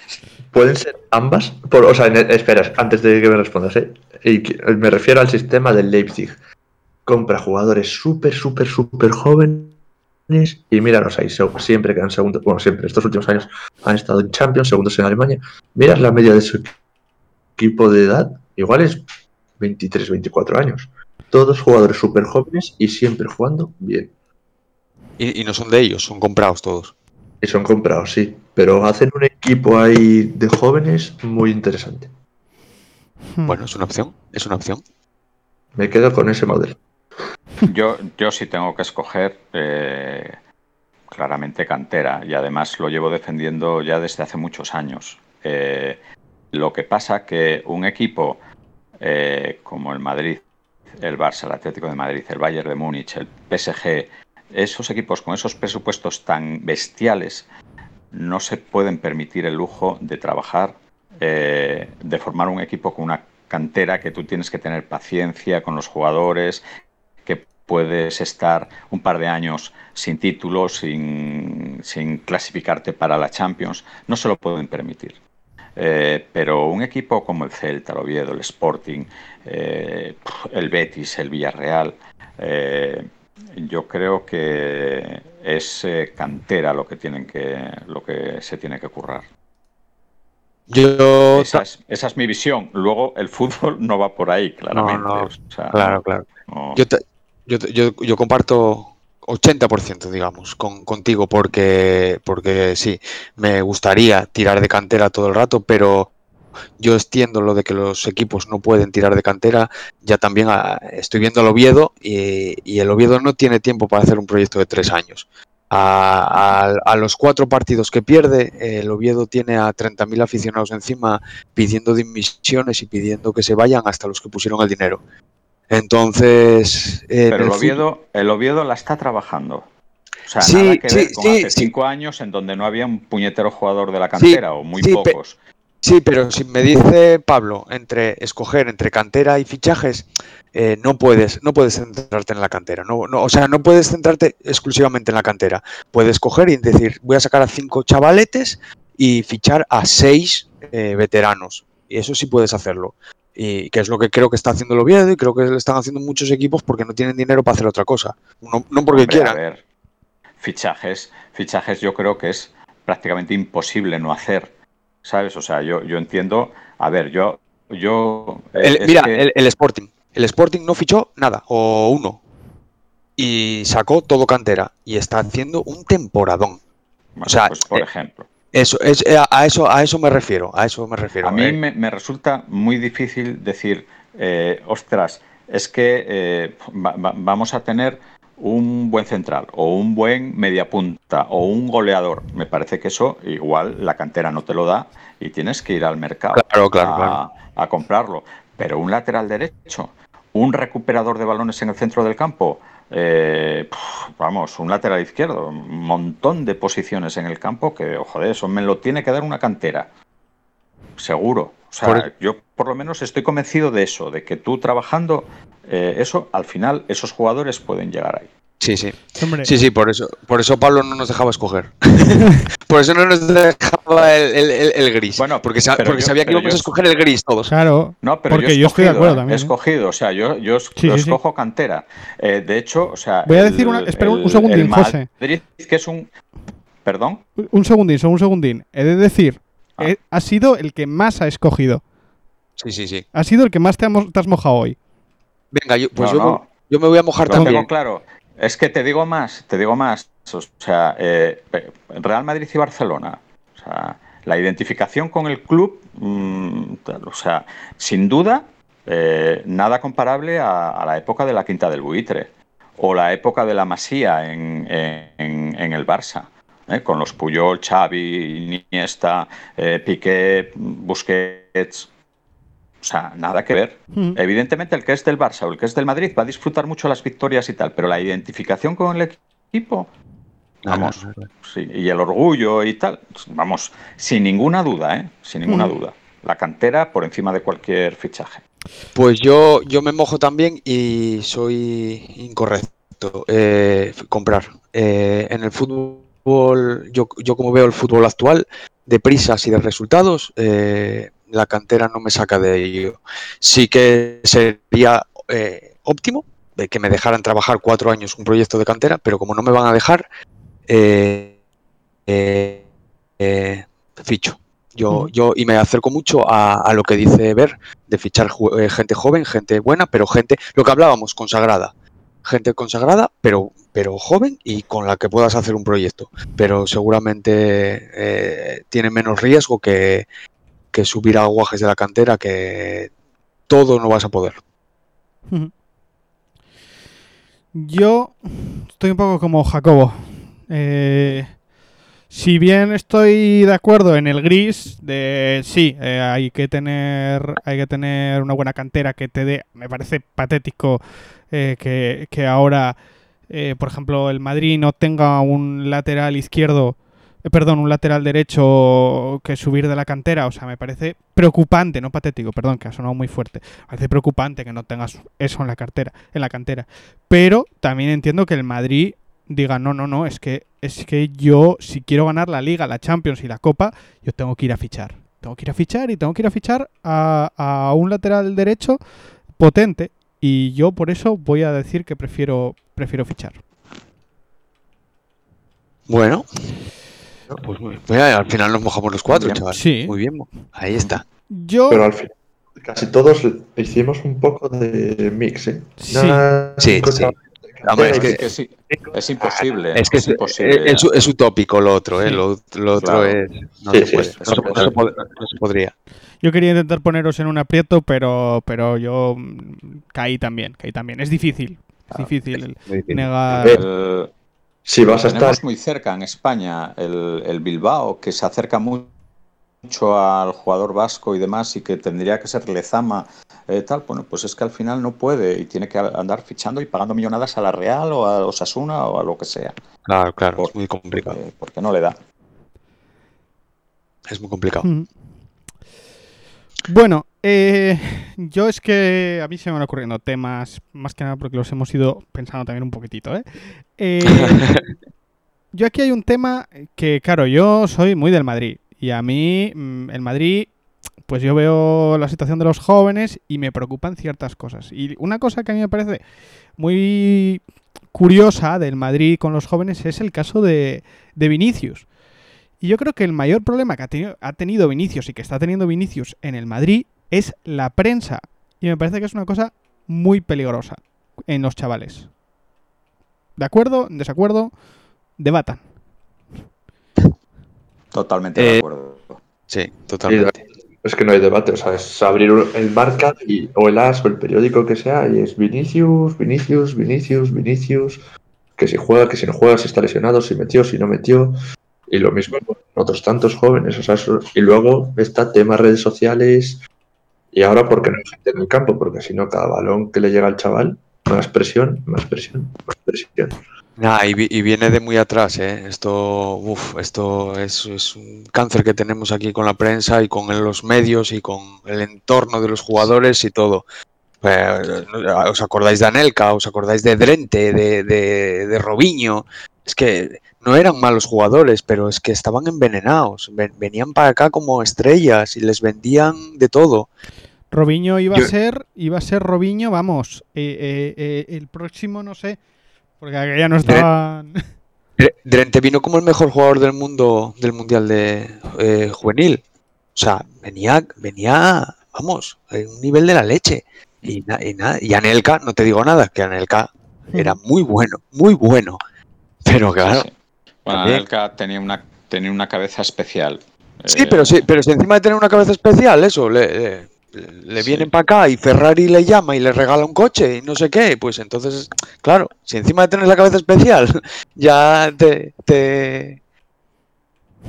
Pueden ser ambas. Por, o sea, en- espera, antes de que me respondas, ¿eh? Y me refiero al sistema del Leipzig. Compra jugadores súper, súper, súper jóvenes y míralos ahí. Siempre quedan segundos. Bueno, siempre, estos últimos años han estado en Champions, segundos en Alemania. Miras la media de su equipo de edad, igual es 23, 24 años. Todos jugadores súper jóvenes y siempre jugando bien. Y, y no son de ellos, son comprados todos. Y son comprados, sí. Pero hacen un equipo ahí de jóvenes muy interesante. Hmm. Bueno, es una opción, es una opción. Me quedo con ese modelo. Yo, yo sí tengo que escoger eh, claramente cantera y además lo llevo defendiendo ya desde hace muchos años. Eh, lo que pasa que un equipo eh, como el Madrid, el Barça, el Atlético de Madrid, el Bayern de Múnich, el PSG, esos equipos con esos presupuestos tan bestiales no se pueden permitir el lujo de trabajar, eh, de formar un equipo con una cantera que tú tienes que tener paciencia con los jugadores, que puedes estar un par de años sin títulos, sin, sin clasificarte para la Champions, no se lo pueden permitir. Eh, pero un equipo como el Celta, el Oviedo, el Sporting, eh, el Betis, el Villarreal, eh, yo creo que es cantera lo que tienen que lo que se tiene que currar. Yo. Esa es, esa es mi visión. Luego el fútbol no va por ahí, claramente. no. O sea, Claro, claro. no- Yo, yo, yo, yo comparto 80%, digamos, con, contigo, porque, porque sí, me gustaría tirar de cantera todo el rato, pero yo extiendo lo de que los equipos no pueden tirar de cantera, ya también a- estoy viendo el Oviedo y, el Oviedo no tiene tiempo para hacer un proyecto de tres años. A, a- a los cuatro partidos que pierde, el Oviedo tiene a 30.000 aficionados encima pidiendo dimisiones y pidiendo que se vayan hasta los que pusieron el dinero. Entonces, eh, Pero el Oviedo, el Oviedo la está trabajando. O sea, Sí, nada que sí, ver con sí, hace cinco años en donde no había un puñetero jugador de la cantera o muy pe- pocos. Sí, pero si me dice Pablo entre escoger entre cantera y fichajes, eh, no puedes, no puedes centrarte en la cantera. No, no, o sea, no puedes centrarte exclusivamente en la cantera. Puedes coger y decir, voy a sacar a cinco chavaletes y fichar a seis eh, veteranos. Y eso sí puedes hacerlo. Y que es lo que creo que está haciendo el Oviedo y creo que lo están haciendo muchos equipos porque no tienen dinero para hacer otra cosa. No, no porque Hombre, quieran. A ver, fichajes, fichajes yo creo que es prácticamente imposible no hacer. ¿Sabes? O sea, yo, yo entiendo. A ver, yo. yo eh, El- mira, que- el, el Sporting. El Sporting no fichó nada, o uno. Y sacó todo cantera. Y está haciendo un temporadón. bueno, o sea, pues, por eh, ejemplo. Eso, es, eh, a, eso, a eso me refiero. A eso me refiero. A mí eh. me, me resulta muy difícil decir, eh, ostras, es que eh, va- va- vamos a tener un buen central o un buen mediapunta o un goleador. Me parece que eso igual la cantera no te lo da y tienes que ir al mercado Claro, claro, a, claro. a comprarlo. Pero un lateral derecho, un recuperador de balones en el centro del campo, eh, vamos, un lateral izquierdo, un montón de posiciones en el campo que, oh, joder, eso me lo tiene que dar una cantera. Seguro. O sea, Por- yo por lo menos estoy convencido de eso, de que tú trabajando eh, eso, al final esos jugadores pueden llegar ahí. Sí, sí. Hombre, Sí, sí, por eso, por eso Pablo no nos dejaba escoger. (laughs) por eso no nos dejaba el, el- el- el gris. Bueno, porque, sa- porque yo- sabía que íbamos yo- a escoger el gris todos. claro. No, pero Porque yo, he yo estoy de escogido, acuerdo también, He escogido, o sea, yo, yo Sí, sí. escojo cantera. Eh, de hecho, o sea. Voy a decir una- espera, un- un segundín, el José. Madrid, que es un. Perdón. Un segundín, solo un segundín. He de decir, Ah. eh, ha sido el que más ha escogido. Sí, sí, sí. Ha sido el que más te, ha mo- te has mojado hoy. Venga, yo, pues No, yo, no. Yo me voy a mojar Lo también. tengo claro. Es que te digo más, te digo más. O sea, eh, Real Madrid y Barcelona. O sea, la identificación con el club, mm, o sea, sin duda, eh, nada comparable a, la época de la Quinta del Buitre o la época de la Masía en, el Barça. ¿eh? Con los Puyol, Xavi, Iniesta, Piqué, Busquets. O sea, nada que ver. Mm. Evidentemente, el que es del Barça o el que es del Madrid va a disfrutar mucho las victorias y tal, pero la identificación con el equipo, vamos, sí, y el orgullo y tal, vamos, sin ninguna duda, ¿eh? Sin ninguna Mm. duda. La cantera por encima de cualquier fichaje. Pues yo, yo me mojo también y soy incorrecto. Eh, comprar. Eh, en el fútbol, yo, yo como veo el fútbol actual, de prisas y de resultados, eh, la cantera no me saca de ello. Sí que sería eh, óptimo de que me dejaran trabajar cuatro años un proyecto de cantera, pero como no me van a dejar, eh, eh, eh, ficho. Yo, yo, y me acerco mucho a, a lo que dice Ver, de fichar gente joven, gente buena, pero gente, lo que hablábamos, consagrada. Gente consagrada, pero, pero joven y con la que puedas hacer un proyecto. Pero seguramente eh, tiene menos riesgo que, que subir a de la cantera, que todo no vas a poder. Yo estoy un poco como Jacobo. Eh, si bien estoy de acuerdo en el gris de sí, eh, hay que tener hay que tener una buena cantera que te dé, me parece patético eh, que, que ahora, eh, por ejemplo, el Madrid no tenga un lateral izquierdo, eh, perdón, un lateral derecho que subir de la cantera, o sea, me parece preocupante, no patético, perdón, que ha sonado muy fuerte. Me parece preocupante que no tengas eso en la cartera, en la cantera. Pero también entiendo que el Madrid diga, no, no, no, es que es que yo si quiero ganar la Liga, la Champions y la Copa, yo tengo que ir a fichar. Tengo que ir a fichar y tengo que ir a fichar a, a un lateral derecho potente y yo por eso voy a decir que prefiero prefiero fichar. Bueno, pues muy- mira, al final nos mojamos los cuatro, chaval. Sí. Muy bien, ahí está. Yo Pero al final, casi todos hicimos un poco de mix, ¿eh? Sí. Nada Sí, Hombre, es Pero que- Es, que sí, es imposible. Es que es, imposible. es- es utópico lo otro, ¿eh? Sí. Lo, lo otro Claro. es. No, Sí, puede, no, se, no se pod- no se podría. Yo quería intentar poneros en un aprieto, pero, pero yo mm, caí también, caí también. Es difícil, es difícil negar... El- Si vas a estar. muy cerca en España el, el Bilbao, que se acerca mu- mucho al jugador vasco y demás, y que tendría que ser Lezama, eh, tal. Bueno, pues es que al final no puede y tiene que andar fichando y pagando millonadas a la Real o a Osasuna o a lo que sea, Claro, claro, Por- es muy complicado. eh, porque no le da. Es muy complicado. Mm. Bueno, eh, yo es que a mí se me van ocurriendo temas, más que nada porque los hemos ido pensando también un poquitito, ¿eh? (laughs) Eh, yo aquí hay un tema que, claro, yo soy muy del Madrid y a mí mm, el Madrid, pues yo veo la situación de los jóvenes y me preocupan ciertas cosas. Y una cosa que a mí me parece muy curiosa del Madrid con los jóvenes es el caso de, de Vinicius. Y yo creo que el mayor problema que ha tenido, ha tenido Vinicius y que está teniendo Vinicius en el Madrid es la prensa. Y me parece que es una cosa muy peligrosa en los chavales. ¿De acuerdo? ¿En desacuerdo? Debatan. Totalmente de Eh, acuerdo. Sí, totalmente. Es que no hay debate, o sea, es abrir el marca y, o el as o el periódico que sea y es Vinicius, Vinicius, Vinicius, Vinicius, que si juega, que si no juega, si está lesionado, si metió, si no metió, y lo mismo con otros tantos jóvenes, o sea, eso- y luego está tema redes sociales y ahora porque no hay gente en el campo, porque si no cada balón que le llega al chaval, más presión, más presión, más presión. Nah, y, y viene de muy atrás, ¿eh? Esto, uf, esto es, es un cáncer que tenemos aquí con la prensa y con los medios y con el entorno de los jugadores y todo. Eh, ¿Os acordáis de Anelka? ¿Os acordáis de Drente? ¿De, de, de Robinho? Es que no eran malos jugadores, pero es que estaban envenenados. Ven- Venían para acá como estrellas y les vendían de todo. Robinho iba Yo- a ser, iba a ser Robinho, vamos, eh, eh, eh, el próximo no sé, porque ya no estaban... (laughs) Dre- Drente vino como el mejor jugador del mundo del mundial de eh, juvenil. O sea, venía, venía, vamos, en un nivel de la leche. Y, na- y nada, y Anelka, no te digo nada, que Anelka era muy bueno, muy bueno. Pero claro, Sí. Bueno, también. Anelka tenía una, tenía una cabeza especial. sí, Eh, pero sí, pero si encima de tener una cabeza especial, eso, le, le- le Sí. vienen para acá y Ferrari le llama y le regala un coche y no sé qué, pues entonces, claro, si encima de tener la cabeza especial, (laughs) ya te, te,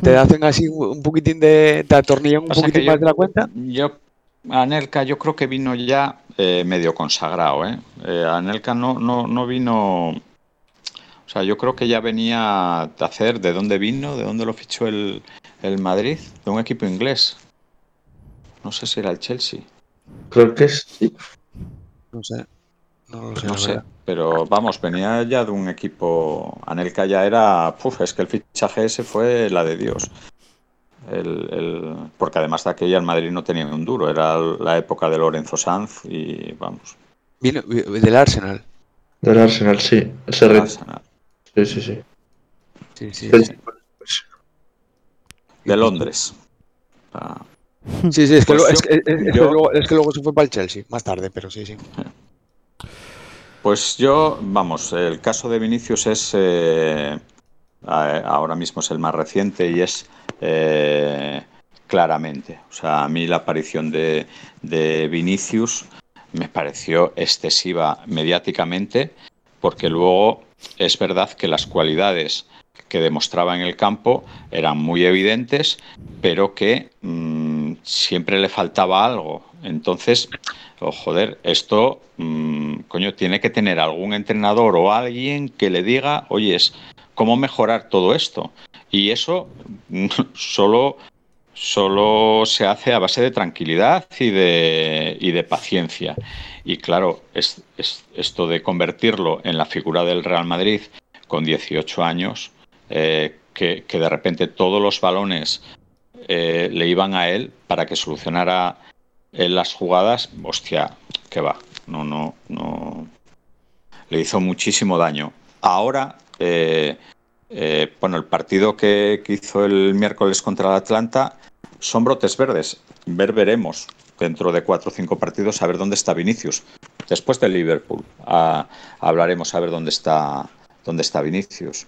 te hacen así un poquitín de, te atornillan un poquitín yo- más de la cuenta. Yo, Anelka, yo creo que vino ya eh, medio consagrado, ¿eh? Eh, Anelka no, no, no vino. O sea, yo creo que ya venía de hacer de dónde vino, de dónde lo fichó el, el Madrid, de un equipo inglés. No sé si era el Chelsea, Creo que es, sí. No sé, no lo sé. no la sé. Pero vamos, venía ya de un equipo. Anelka ya era. Puf, es que el fichaje ese fue la de Dios. El- el- porque además de aquella el Madrid no tenía un duro, era la época de Lorenzo Sanz y vamos. Vino vi- del Arsenal. del Arsenal, sí. El re- Arsenal. Sí, sí, sí. Sí, sí, Sí, sí. de Londres. Ah, Sí, sí, es que, Pues luego, yo- es, que- es- es que yo- luego, es que luego se fue para el Chelsea, más tarde, pero sí, sí. Pues yo, vamos, el caso de Vinicius es eh, ahora mismo es el más reciente y es eh, claramente. O sea, a mí la aparición de, de Vinicius me pareció excesiva mediáticamente, porque luego es verdad que las cualidades que demostraba en el campo eran muy evidentes, pero que mm, siempre le faltaba algo. Entonces, oh, joder, esto, mm, coño, tiene que tener algún entrenador o alguien que le diga, oye, ¿cómo mejorar todo esto? Y eso (laughs) solo, solo se hace a base de tranquilidad y de, y de paciencia. Y claro, es, es- esto de convertirlo en la figura del Real Madrid con 18 años, eh, que, que de repente todos los balones eh, le iban a él para que solucionara las jugadas, hostia, que va, no, no, no. Le hizo muchísimo daño. Ahora, eh, eh, bueno, el partido que, que hizo el miércoles contra el Atlanta son brotes verdes. Ver, veremos dentro de cuatro o cinco partidos a ver dónde está Vinicius. Después del Liverpool a- hablaremos a ver dónde está, dónde está Vinicius.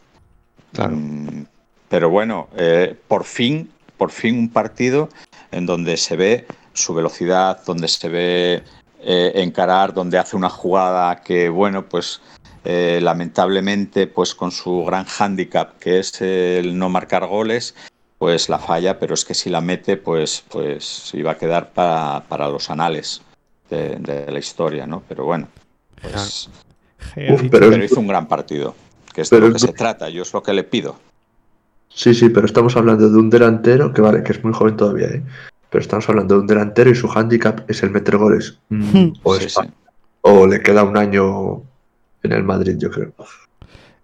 Claro. Mm, Pero bueno, eh, por fin, por fin un partido en donde se ve su velocidad, donde se ve eh, encarar, donde hace una jugada que, bueno, pues eh, lamentablemente, pues con su gran hándicap, que es el no marcar goles, pues la falla, pero es que si la mete, pues, pues iba a quedar para, para los anales de, de la historia, ¿no? Pero bueno, pues, Uf, pero- pero hizo un gran partido, que es de lo que se trata, yo es lo que le pido. Sí, sí, pero estamos hablando de un delantero que vale, que es muy joven todavía, ¿eh? Pero estamos hablando de un delantero y su handicap es el meter goles. Mm, (laughs) o, Sí, es- sí. o le queda un año en el Madrid, yo creo.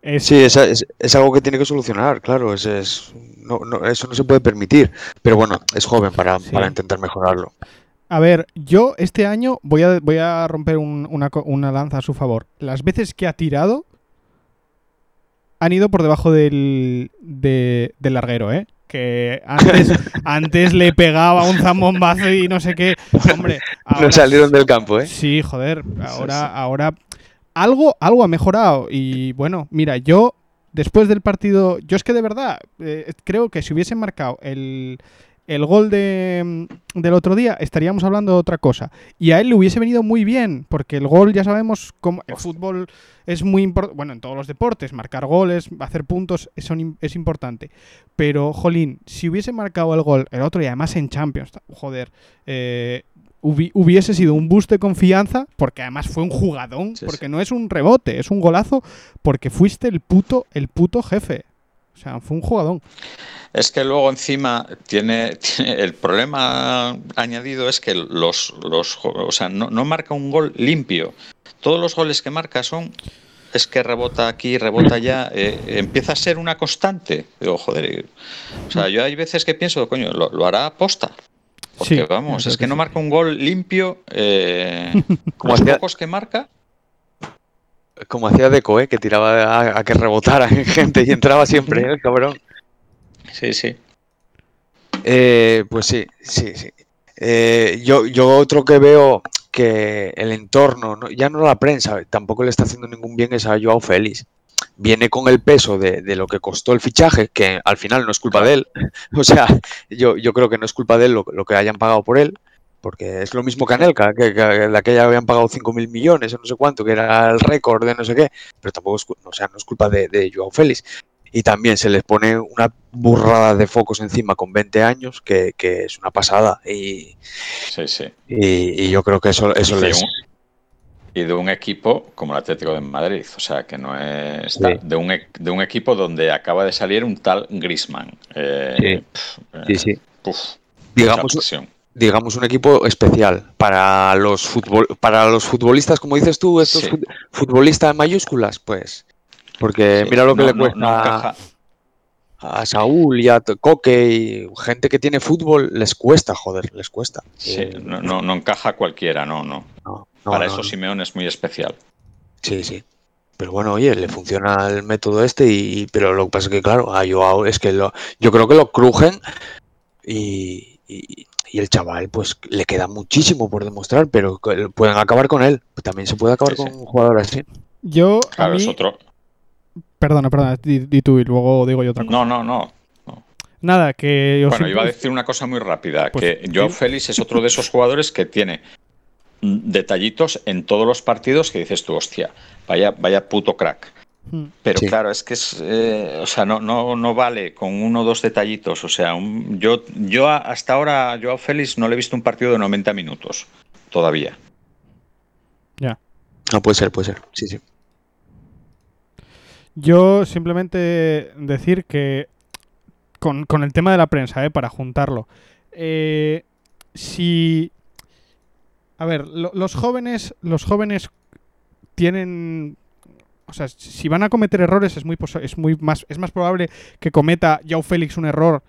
es- Sí, es, es- es algo que tiene que solucionar, claro. Es, es- no, no, eso no se puede permitir. Pero bueno, es joven para, Sí. para intentar mejorarlo. A ver, yo este año voy a, voy a romper un- una, una lanza a su favor. Las veces que ha tirado han ido por debajo del, de- del larguero, ¿eh? Que antes, (laughs) antes le pegaba un zambombazo y no sé qué. Hombre, ahora No salieron del campo, ¿eh? Sí, joder, ahora, sí. ahora algo, algo ha mejorado. Y bueno, mira, yo después del partido, yo es que de verdad eh, creo que si hubiesen marcado el, el gol de, del otro día, estaríamos hablando de otra cosa. Y a él le hubiese venido muy bien, porque el gol ya sabemos cómo el fútbol es muy importante, bueno, en todos los deportes, marcar goles, hacer puntos, es, son es importante. Pero, jolín, si hubiese marcado el gol el otro día, además en Champions, joder, eh, hubi- hubiese sido un boost de confianza, porque además fue un jugadón, Sí, porque sí. no es un rebote, es un golazo, porque fuiste el puto, el puto jefe. O sea, fue un jugadón. Es que luego encima tiene, tiene- el problema añadido es que los, los o sea, no, no marca un gol limpio. Todos los goles que marca son es que rebota aquí, rebota allá, eh, empieza a ser una constante. Digo, joder, o sea, yo hay veces que pienso, coño, lo, lo hará aposta. Porque Sí, vamos, es que no sí. marca un gol limpio. Eh, (laughs) Como los hacía- pocos que marca, Como hacía Deco, ¿eh? Que tiraba a, a que rebotara en (laughs) gente y entraba siempre, ¿eh? el cabrón. sí, sí. Eh, pues sí, sí, sí. Eh, yo, yo otro que veo que el entorno, no- ya no la prensa, tampoco le está haciendo ningún bien es a Joao Félix. Viene con el peso de, de lo que costó el fichaje, que al final no es culpa de él. (laughs) O sea, yo, yo creo que no es culpa de él lo, lo que hayan pagado por él, porque es lo mismo que Anelka, que, que de aquella habían pagado 5.000 millones o no sé cuánto, que era el récord de no sé qué, pero tampoco es, o sea, no es culpa de, de Joao Félix. Y también se les pone una burrada de focos encima con 20 años, que, que es una pasada. Y, Sí, sí. y- y yo creo que eso, eso Sí, les... y de un equipo como el Atlético de Madrid, o sea, que no es Sí. de, un, e- de un equipo donde acaba de salir un tal Grisman. Eh, Sí, sí. Puf, Digamos, digamos un equipo especial para los futbol, para los futbolistas, como dices tú, estos Sí. fut- futbolistas en mayúsculas, pues. Porque Sí, mira lo que no- le cuesta no encaja. a Saúl y a Coque y gente que tiene fútbol, les cuesta, joder, les cuesta. Sí, Eh, no, no, no encaja cualquiera, no, no. no, no, Para no, eso no. Simeón es muy especial. Sí, sí. Pero bueno, oye, le funciona el método este, y, pero lo que pasa es que, claro, a Joao es que lo, yo creo que lo crujen y, y- y el chaval, pues le queda muchísimo por demostrar, pero que pueden acabar con él. También se puede acabar Sí, con sí. un jugador así. Yo, a Claro, mí... es otro. Perdona, perdona, di, di tú y luego digo yo otra cosa. No, no, no. Nada, que yo Bueno, siempre- iba a decir una cosa muy rápida, Pues, que Joao sí. Félix es otro de esos jugadores que tiene detallitos en todos los partidos que dices tú, hostia, vaya, vaya puto crack. Hmm. Pero Sí. claro, es que es, eh, o sea, no, no, no vale con uno o dos detallitos. O sea, un- yo, yo a- hasta ahora, Joao Félix, no le he visto un partido de 90 minutos todavía. Ya. No, puede ser, puede ser. Sí, sí. Yo simplemente decir que con, con el tema de la prensa, ¿eh? para juntarlo. eh, si. A ver, lo- los jóvenes. Los jóvenes tienen. O sea, si van a cometer errores, es muy, es muy más, es más probable que cometa Joao Félix un error.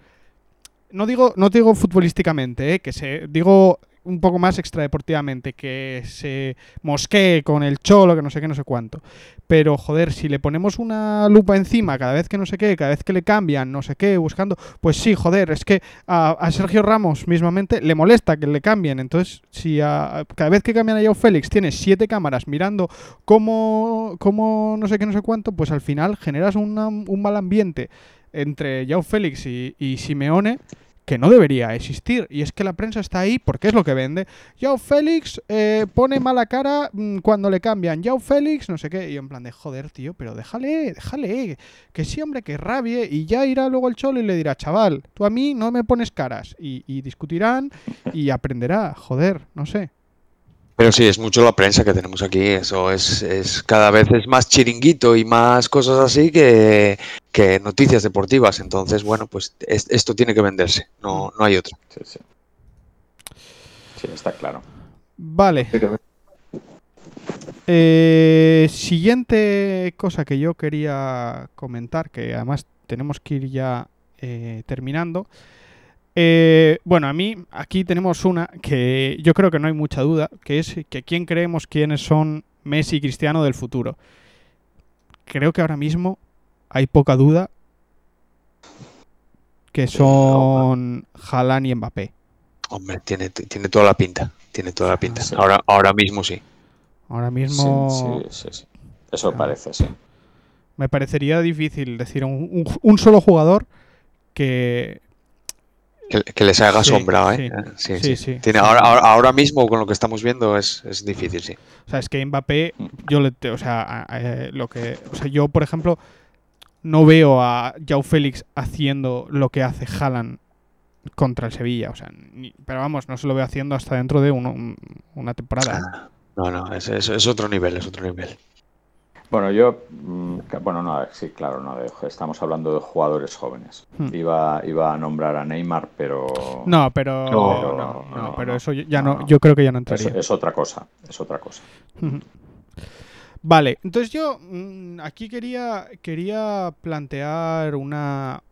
No digo, no digo futbolísticamente, ¿eh? que se, digo un poco más extradeportivamente, que se mosquee con el cholo, que no sé qué, no sé cuánto. Pero, joder, si le ponemos una lupa encima cada vez que no sé qué, cada vez que le cambian, no sé qué, buscando, pues sí, joder, es que a, Sergio Ramos mismamente le molesta que le cambien. Entonces, si a- cada vez que cambian a Joe Félix tienes siete cámaras mirando cómo, cómo no sé qué, no sé cuánto, pues al final generas un mal ambiente entre Joe Félix y, y Simeone que no debería existir. Y es que la prensa está ahí porque es lo que vende. Joe Félix eh, pone mala cara mm, cuando le cambian. Joe Félix, no sé qué. Y en plan de, joder, tío, pero déjale, déjale. Que sí, hombre, que rabie. Y ya irá luego el cholo y le dirá, chaval, tú a mí no me pones caras. Y, y discutirán y aprenderá. Joder, no sé. Pero sí, es mucho la prensa que tenemos aquí. Eso es, es cada vez es más chiringuito y más cosas así que, que noticias deportivas. Entonces, bueno, pues es- esto tiene que venderse. No, no hay otra. Sí, sí. Sí, está claro. Vale. Eh, siguiente cosa que yo quería comentar, que además tenemos que ir ya eh, terminando. Eh, bueno, a mí aquí tenemos una que yo creo que no hay mucha duda, que es que quién creemos quiénes son Messi y Cristiano del futuro. Creo que ahora mismo hay poca duda que son Haaland y Mbappé. Hombre, tiene, tiene toda la pinta. Tiene toda la pinta. Sí. Ahora, ahora mismo sí. Ahora mismo sí, sí, sí. Eso parece, sí. me parecería difícil decir un, un- un solo jugador que Que, que les haga Sí, sombra. ¿eh? Sí, Sí, sí. sí. Tiene, ahora, ahora, mismo, con lo que estamos viendo, es, es difícil, sí. O sea, es que Mbappé, yo le, o sea, eh, lo que, o sea, yo por ejemplo no veo a Joao Félix haciendo lo que hace Haaland contra el Sevilla, o sea, ni- pero vamos, no se lo veo haciendo hasta dentro de uno- un- una temporada. Ah, No, no, es, es- es otro nivel, es otro nivel. Bueno, yo, mm, bueno, no, sí, claro, no, estamos hablando de jugadores jóvenes. Hmm. Iba, iba a nombrar a Neymar, pero No, pero No, no, no, no, no, pero no. eso ya No, yo creo que ya no es, entraría. es otra cosa, es otra cosa. Vale, entonces yo mm, aquí quería, quería plantear una,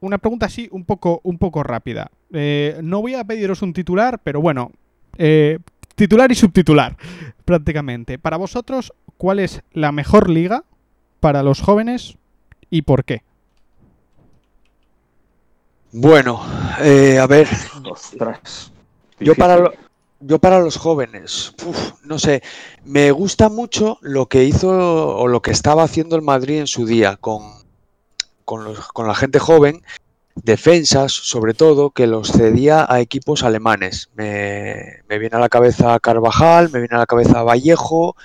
una pregunta así un poco, un poco rápida. Eh, no voy a pediros un titular, pero bueno, eh, titular y subtitular, (laughs) prácticamente. Para vosotros, ¿cuál es la mejor liga para los jóvenes y por qué? Bueno, eh, a ver, Ostras. Yo para, lo- yo para los jóvenes, no sé, me gusta mucho lo que hizo o lo que estaba haciendo el Madrid en su día con, con, los- con la gente joven, defensas sobre todo, que los cedía a equipos alemanes. Me, me viene a la cabeza Carvajal, me viene a la cabeza Vallejo,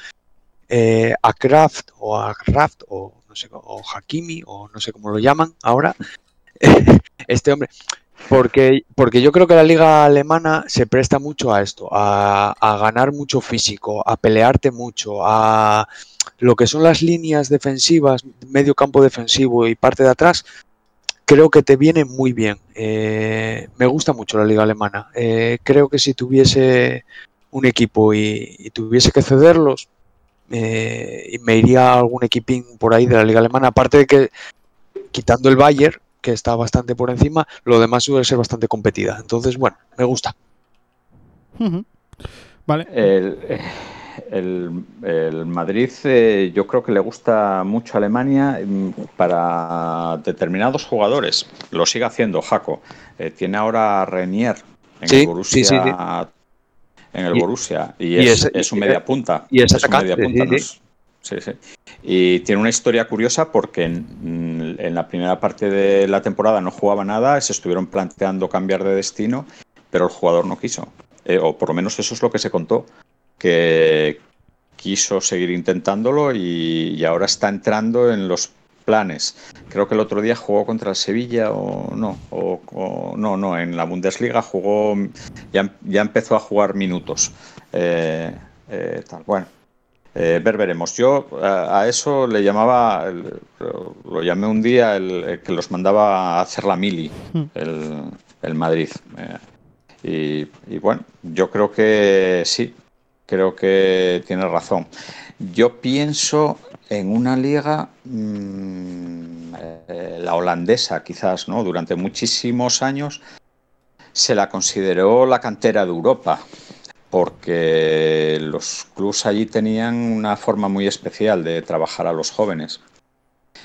eh, a Kraft o a Kraft o no sé, o Hakimi o no sé cómo lo llaman ahora. (laughs) Este hombre, porque, porque yo creo que la liga alemana se presta mucho a esto, a, ganar mucho físico, a pelearte mucho, a lo que son las líneas defensivas, medio campo defensivo y parte de atrás, creo que te viene muy bien. Eh, me gusta mucho la liga alemana. Eh, creo que si tuviese un equipo y, y tuviese que cederlos, eh, y me iría a algún equipín por ahí de la liga alemana, aparte de que quitando el Bayern, que está bastante por encima, lo demás suele ser bastante competida. Entonces, bueno, me gusta. Vale. El, el- el Madrid, eh, yo creo que le gusta mucho a Alemania mm, para determinados jugadores. Lo sigue haciendo Jaco. Eh, tiene ahora a Renier en Sí, el Borussia. sí, sí, En el Y- Borussia. Y, y es, es- es un y- media punta. y es un atacante, media punta, sí, no sí. sí. Y tiene una historia curiosa porque en, la primera parte de la temporada no jugaba nada, se estuvieron planteando cambiar de destino, pero el jugador no quiso. Eh, o por lo menos eso es lo que se contó, que quiso seguir intentándolo y, ahora está entrando en los planes. Creo que el otro día jugó contra el Sevilla o no, o, no, no, en la Bundesliga jugó, ya, ya empezó a jugar minutos. Eh, eh, tal. Bueno, eh, ver, veremos. Yo a, a eso le llamaba, el- lo llamé un día el, el que los mandaba a hacer la mili, Hmm. el, el Madrid. Eh, y, y bueno, yo creo que sí, creo que tiene razón. Yo pienso en una liga, mm, eh, la holandesa quizás, ¿no? Durante muchísimos años se la consideró la cantera de Europa, porque los clubs allí tenían una forma muy especial de trabajar a los jóvenes.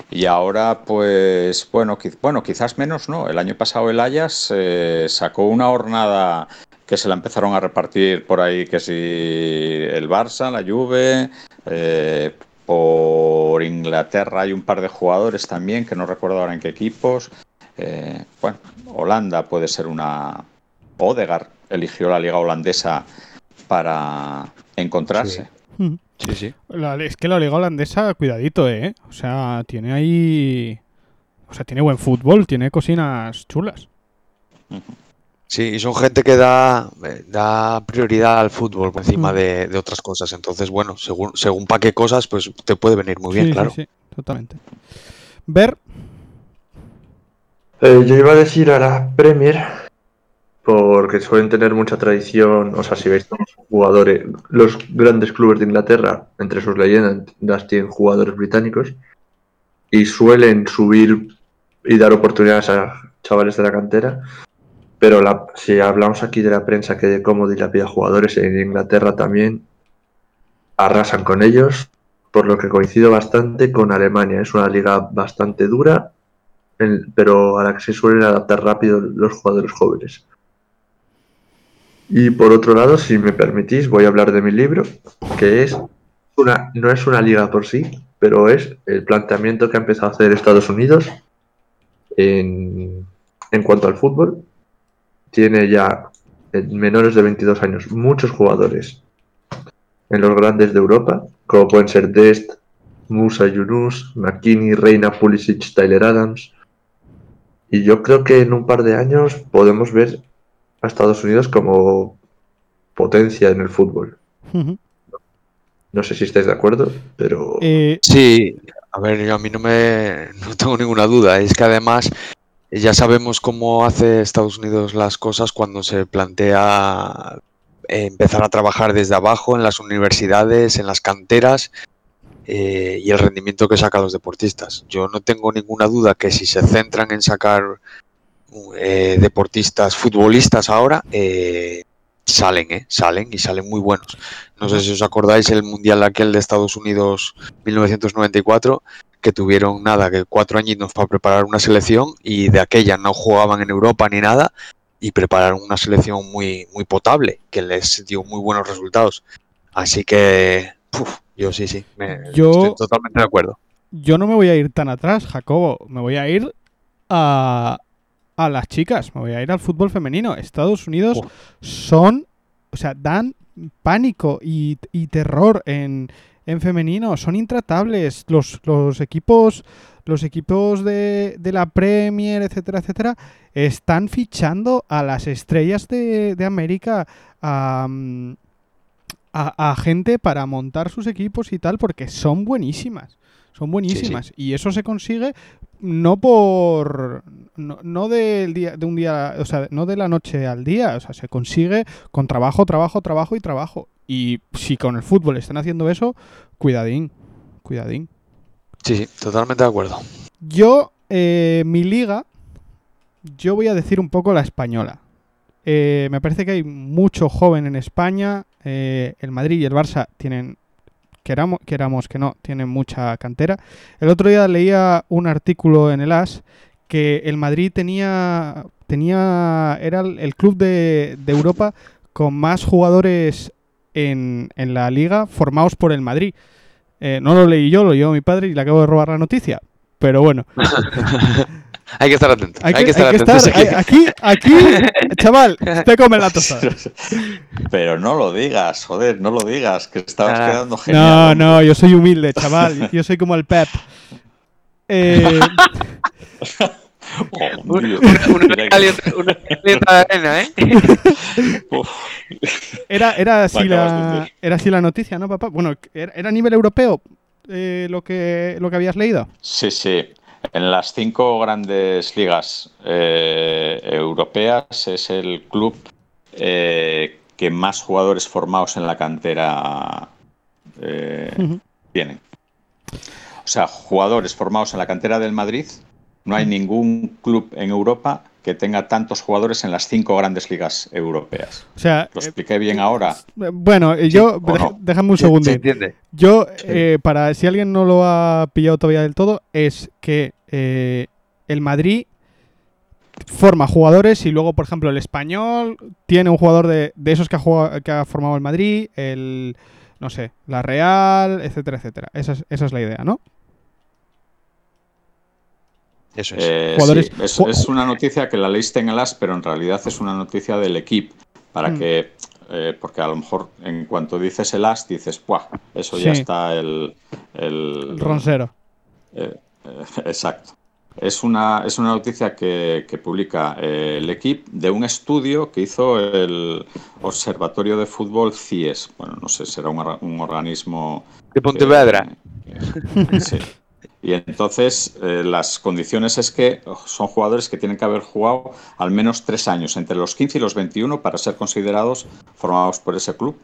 Y ahora, pues, bueno, bueno quizás menos, ¿no? El año pasado el Ayas eh, sacó una hornada que se la empezaron a repartir por ahí, que si el Barça, la Juve, eh, por Inglaterra hay un par de jugadores también, que no recuerdo ahora en qué equipos. Eh, bueno, Holanda puede ser una... Odegaard eligió la liga holandesa para encontrarse. Sí, sí. es que la liga holandesa, cuidadito, ¿eh? O sea, tiene ahí... O sea, tiene buen fútbol, tiene cocinas chulas. Sí, y son gente que da, da prioridad al fútbol por encima mm. de, otras cosas. Entonces, bueno, según, según para qué cosas, pues te puede venir muy bien, claro. Sí, sí, totalmente. Ver. Eh, yo iba a decir a la Premier, porque suelen tener mucha tradición. O sea, si veis los jugadores, los grandes clubes de Inglaterra, entre sus leyendas, tienen jugadores británicos y suelen subir y dar oportunidades a chavales de la cantera. Pero la, si hablamos aquí de la prensa que de cómo dilapida jugadores en Inglaterra también arrasan con ellos, por lo que coincido bastante con Alemania. Es una liga bastante dura, pero a la que se suelen adaptar rápido los jugadores jóvenes. Y por otro lado, si me permitís, voy a hablar de mi libro, que es una, no es una liga por sí, pero es el planteamiento que ha empezado a hacer Estados Unidos en, en cuanto al fútbol tiene ya en menores de 22 años muchos jugadores en los grandes de Europa, como pueden ser Dest, Musa Yunus, McKinney, Reina, Pulisic, Tyler Adams. Y yo creo que en un par de años podemos ver a Estados Unidos como potencia en el fútbol. No sé si estáis de acuerdo, pero... Eh, sí, a ver, yo a mí no me... No tengo ninguna duda. Es que además ya sabemos cómo hace Estados Unidos las cosas cuando se plantea empezar a trabajar desde abajo en las universidades, en las canteras eh, y el rendimiento que sacan los deportistas. Yo no tengo ninguna duda que si se centran en sacar eh, deportistas, futbolistas ahora, eh, salen, ¿eh? salen y salen muy buenos. No sé si os acordáis el Mundial aquel de Estados Unidos 1994 que tuvieron nada, que cuatro añitos para preparar una selección y de aquella no jugaban en Europa ni nada y prepararon una selección muy, muy potable que les dio muy buenos resultados. Así que yo sí, sí, yo, estoy totalmente de acuerdo. Yo no me voy a ir tan atrás, Jacobo, me voy a ir a, a las chicas, me voy a ir al fútbol femenino. Estados Unidos son, o sea, dan pánico y, y terror en en femenino son intratables. Los, los equipos, los equipos de, de, la Premier, etcétera, etcétera, están fichando a las estrellas de, de América a, a, gente para montar sus equipos y tal, porque son buenísimas. Son buenísimas. Y eso se consigue no por. No, no del día, de un día. O sea, no de la noche al día. O sea, se consigue con trabajo, trabajo, trabajo y trabajo. Y si con el fútbol están haciendo eso, cuidadín, cuidadín. Sí, sí, totalmente de acuerdo. Yo, eh, mi liga, yo voy a decir un poco la española. Eh, me parece que hay mucho joven en España. Eh, el Madrid y el Barça tienen, queramos, que no, tienen mucha cantera. El otro día leía un artículo en el AS que el Madrid tenía, tenía era el club de, de Europa con más jugadores en, en la liga formados por el Madrid. Eh, no lo leí yo, lo llevó mi padre y le acabo de robar la noticia. Pero bueno. (laughs) hay que estar atento. Hay, que, estar, atento. aquí, aquí, (laughs) chaval, te come la tostada. (laughs) Pero no lo digas, joder, no lo digas, que estabas ah. quedando genial. No, no, yo soy humilde, chaval. Yo soy como el Pep. Eh, era, era, así la, era así la noticia, ¿no, papá? Bueno, ¿era, a nivel europeo eh, lo, que, lo que habías leído? Sí, sí. En las cinco grandes ligas eh, europeas es el club eh, que más jugadores formados en la cantera tienen. O sea, jugadores formados en la cantera del Madrid no hay ningún club en Europa que tenga tantos jugadores en las cinco grandes ligas europeas. O sea, ¿Lo expliqué bien ahora? eh, bueno, eh, yo, no. déjame un Se- segundo. se entiende. Yo, eh, para si alguien no lo ha pillado todavía del todo, es que eh, el Madrid forma jugadores y luego, por ejemplo, el español tiene un jugador de, de esos que ha, jugado- que ha formado el Madrid, el, no sé, la Real, etcétera, etcétera. Esa es, esa es la idea, ¿no? Eso es. Eh, Jugadores- sí, es, una noticia que la leíste en el AS, pero en realidad es una noticia del equipo. Para Mm. que, eh, porque a lo mejor en cuanto dices el AS, dices, ¡buah! Eso ya está el. el- El Ronsero. eh, eh, (laughs) exacto. Es una, es una noticia que, que publica eh, el equipo de un estudio que hizo el Observatorio de Fútbol CIES. Bueno, no sé, será un, un organismo De Pontevedra. (laughs) sí. Y entonces eh, las condiciones es que son jugadores que tienen que haber jugado al menos tres años, entre los 15 y los 21, para ser considerados formados por ese club.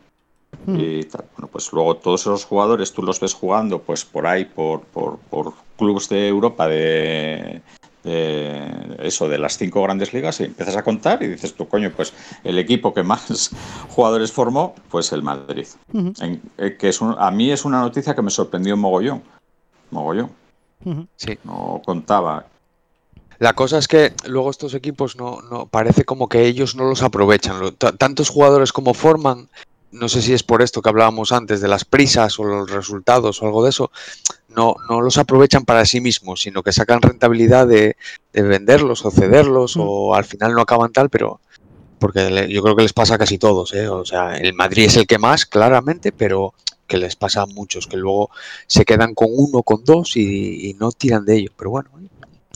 Y tal. Bueno, pues luego todos esos jugadores tú los ves jugando pues por ahí, por, por, por clubes de Europa de, de eso, de las cinco grandes ligas, y empiezas a contar y dices tú, coño, pues el equipo que más (laughs) jugadores formó, pues el Madrid. Ujú, En- eh, que es un- a mí es una noticia que me sorprendió mogollón. Mogollón. Sí. No contaba. La cosa es que luego estos equipos no, no parece como que ellos no los aprovechan. Tantos jugadores como forman, no sé si es por esto que hablábamos antes de las prisas o los resultados o algo de eso, no, no los aprovechan para sí mismos, sino que sacan rentabilidad de, de venderlos o cederlos o al final no acaban tal, pero porque yo creo que les pasa a casi todos, ¿eh? O sea, el Madrid es el que más, claramente, pero que les pasa a muchos, que luego se quedan con uno, con dos y, no tiran de ello. Pero bueno,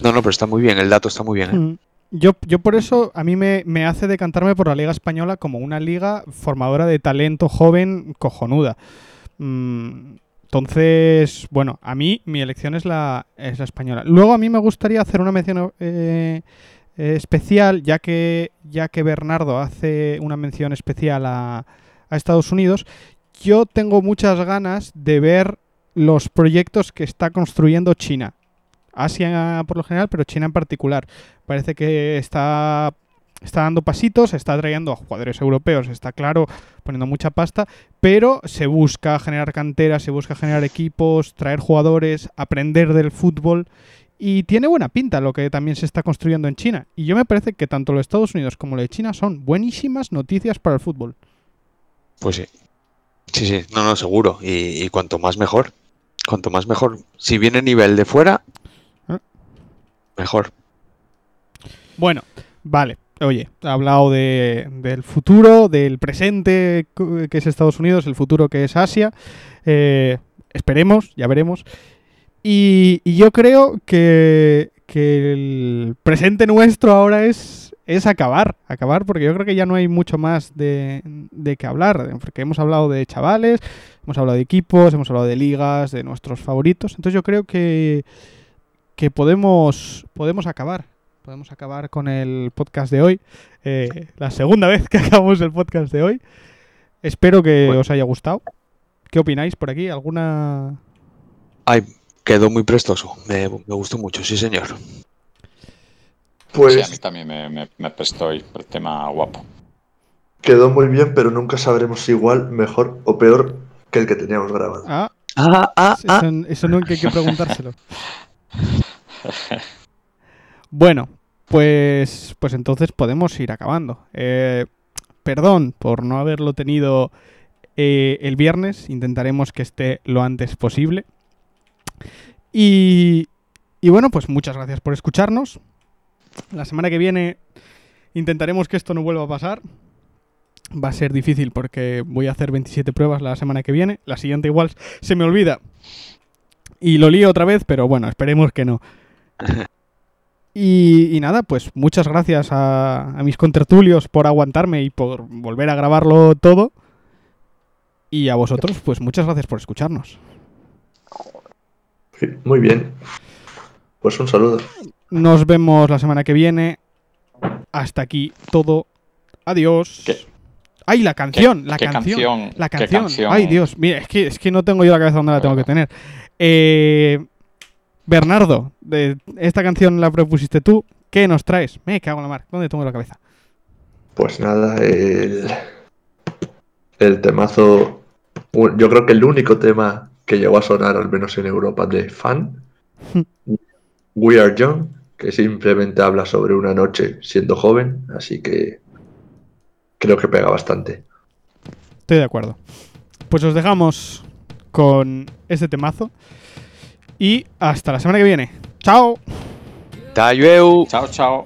no, no, pero está muy bien, el dato está muy bien. ¿eh? Mm. Yo, yo por eso a mí me, me hace decantarme por la Liga Española como una liga formadora de talento joven cojonuda. Mm, entonces, bueno, a mí mi elección es la, es la española. Luego a mí me gustaría hacer una mención eh, eh, especial, ya que, ya que Bernardo hace una mención especial a, a Estados Unidos. Yo tengo muchas ganas de ver los proyectos que está construyendo China. Asia por lo general, pero China en particular. Parece que está, está dando pasitos, está trayendo a jugadores europeos, está claro, poniendo mucha pasta, pero se busca generar canteras, se busca generar equipos, traer jugadores, aprender del fútbol. Y tiene buena pinta lo que también se está construyendo en China. Y yo me parece que tanto los Estados Unidos como lo de China son buenísimas noticias para el fútbol. Pues sí. Sí, sí, no, no, seguro. Y, y cuanto más mejor. Cuanto más mejor. Si viene nivel de fuera, ¿Eh? mejor. Bueno, vale. Oye, he hablado de, del futuro, del presente que es Estados Unidos, el futuro que es Asia. Eh, esperemos, ya veremos. Y, y yo creo que, que el presente nuestro ahora es, es acabar, acabar, porque yo creo que ya no hay mucho más de, de qué hablar, porque hemos hablado de chavales, hemos hablado de equipos, hemos hablado de ligas, de nuestros favoritos. Entonces yo creo que, que podemos, podemos acabar. Podemos acabar con el podcast de hoy. Eh, la segunda vez que (laughs) acabamos el podcast de hoy. Espero que Bueno. os haya gustado. ¿Qué opináis por aquí? ¿Alguna...? Ay, quedó muy prestoso. Me, me gustó mucho, sí, señor. Pues Sí, a mí también me, me, me prestó el tema guapo. quedó muy bien, pero nunca sabremos si igual, mejor o peor que el que teníamos grabado. Ah, Ah, ah, ah. eso, eso no hay que preguntárselo. Bueno, pues, pues entonces podemos ir acabando. Eh, perdón por no haberlo tenido eh, el viernes. Intentaremos que esté lo antes posible. Y, y bueno, pues muchas gracias por escucharnos. La semana que viene intentaremos que esto no vuelva a pasar. Va a ser difícil porque voy a hacer 27 pruebas la semana que viene. La siguiente igual se me olvida. Y lo lío otra vez, pero bueno, esperemos que no. (laughs) Y, y nada, pues muchas gracias a, a mis contertulios por aguantarme y por volver a grabarlo todo. Y a vosotros, pues muchas gracias por escucharnos. Muy bien. Pues un saludo. Nos vemos la semana que viene. Hasta aquí todo. Adiós. ¿Qué? ¡Ay, la canción! La canción, La canción. ¡Ay, Dios! Mira, es que, es que no tengo yo la cabeza donde la tengo que tener. Eh, Bernardo, de, esta canción la propusiste tú. ¿Qué nos traes? Me cago en la mar. ¿Dónde tengo la cabeza? Pues nada, el, el temazo. Yo creo que el único tema que llegó a sonar, al menos en Europa, de fan. Hmm. We Are Young que simplemente habla sobre una noche siendo joven, así que creo que pega bastante. Estoy de acuerdo. Pues os dejamos con este temazo y hasta la semana que viene. ¡Chao! ¡Tayueu! ¡Chao, chao!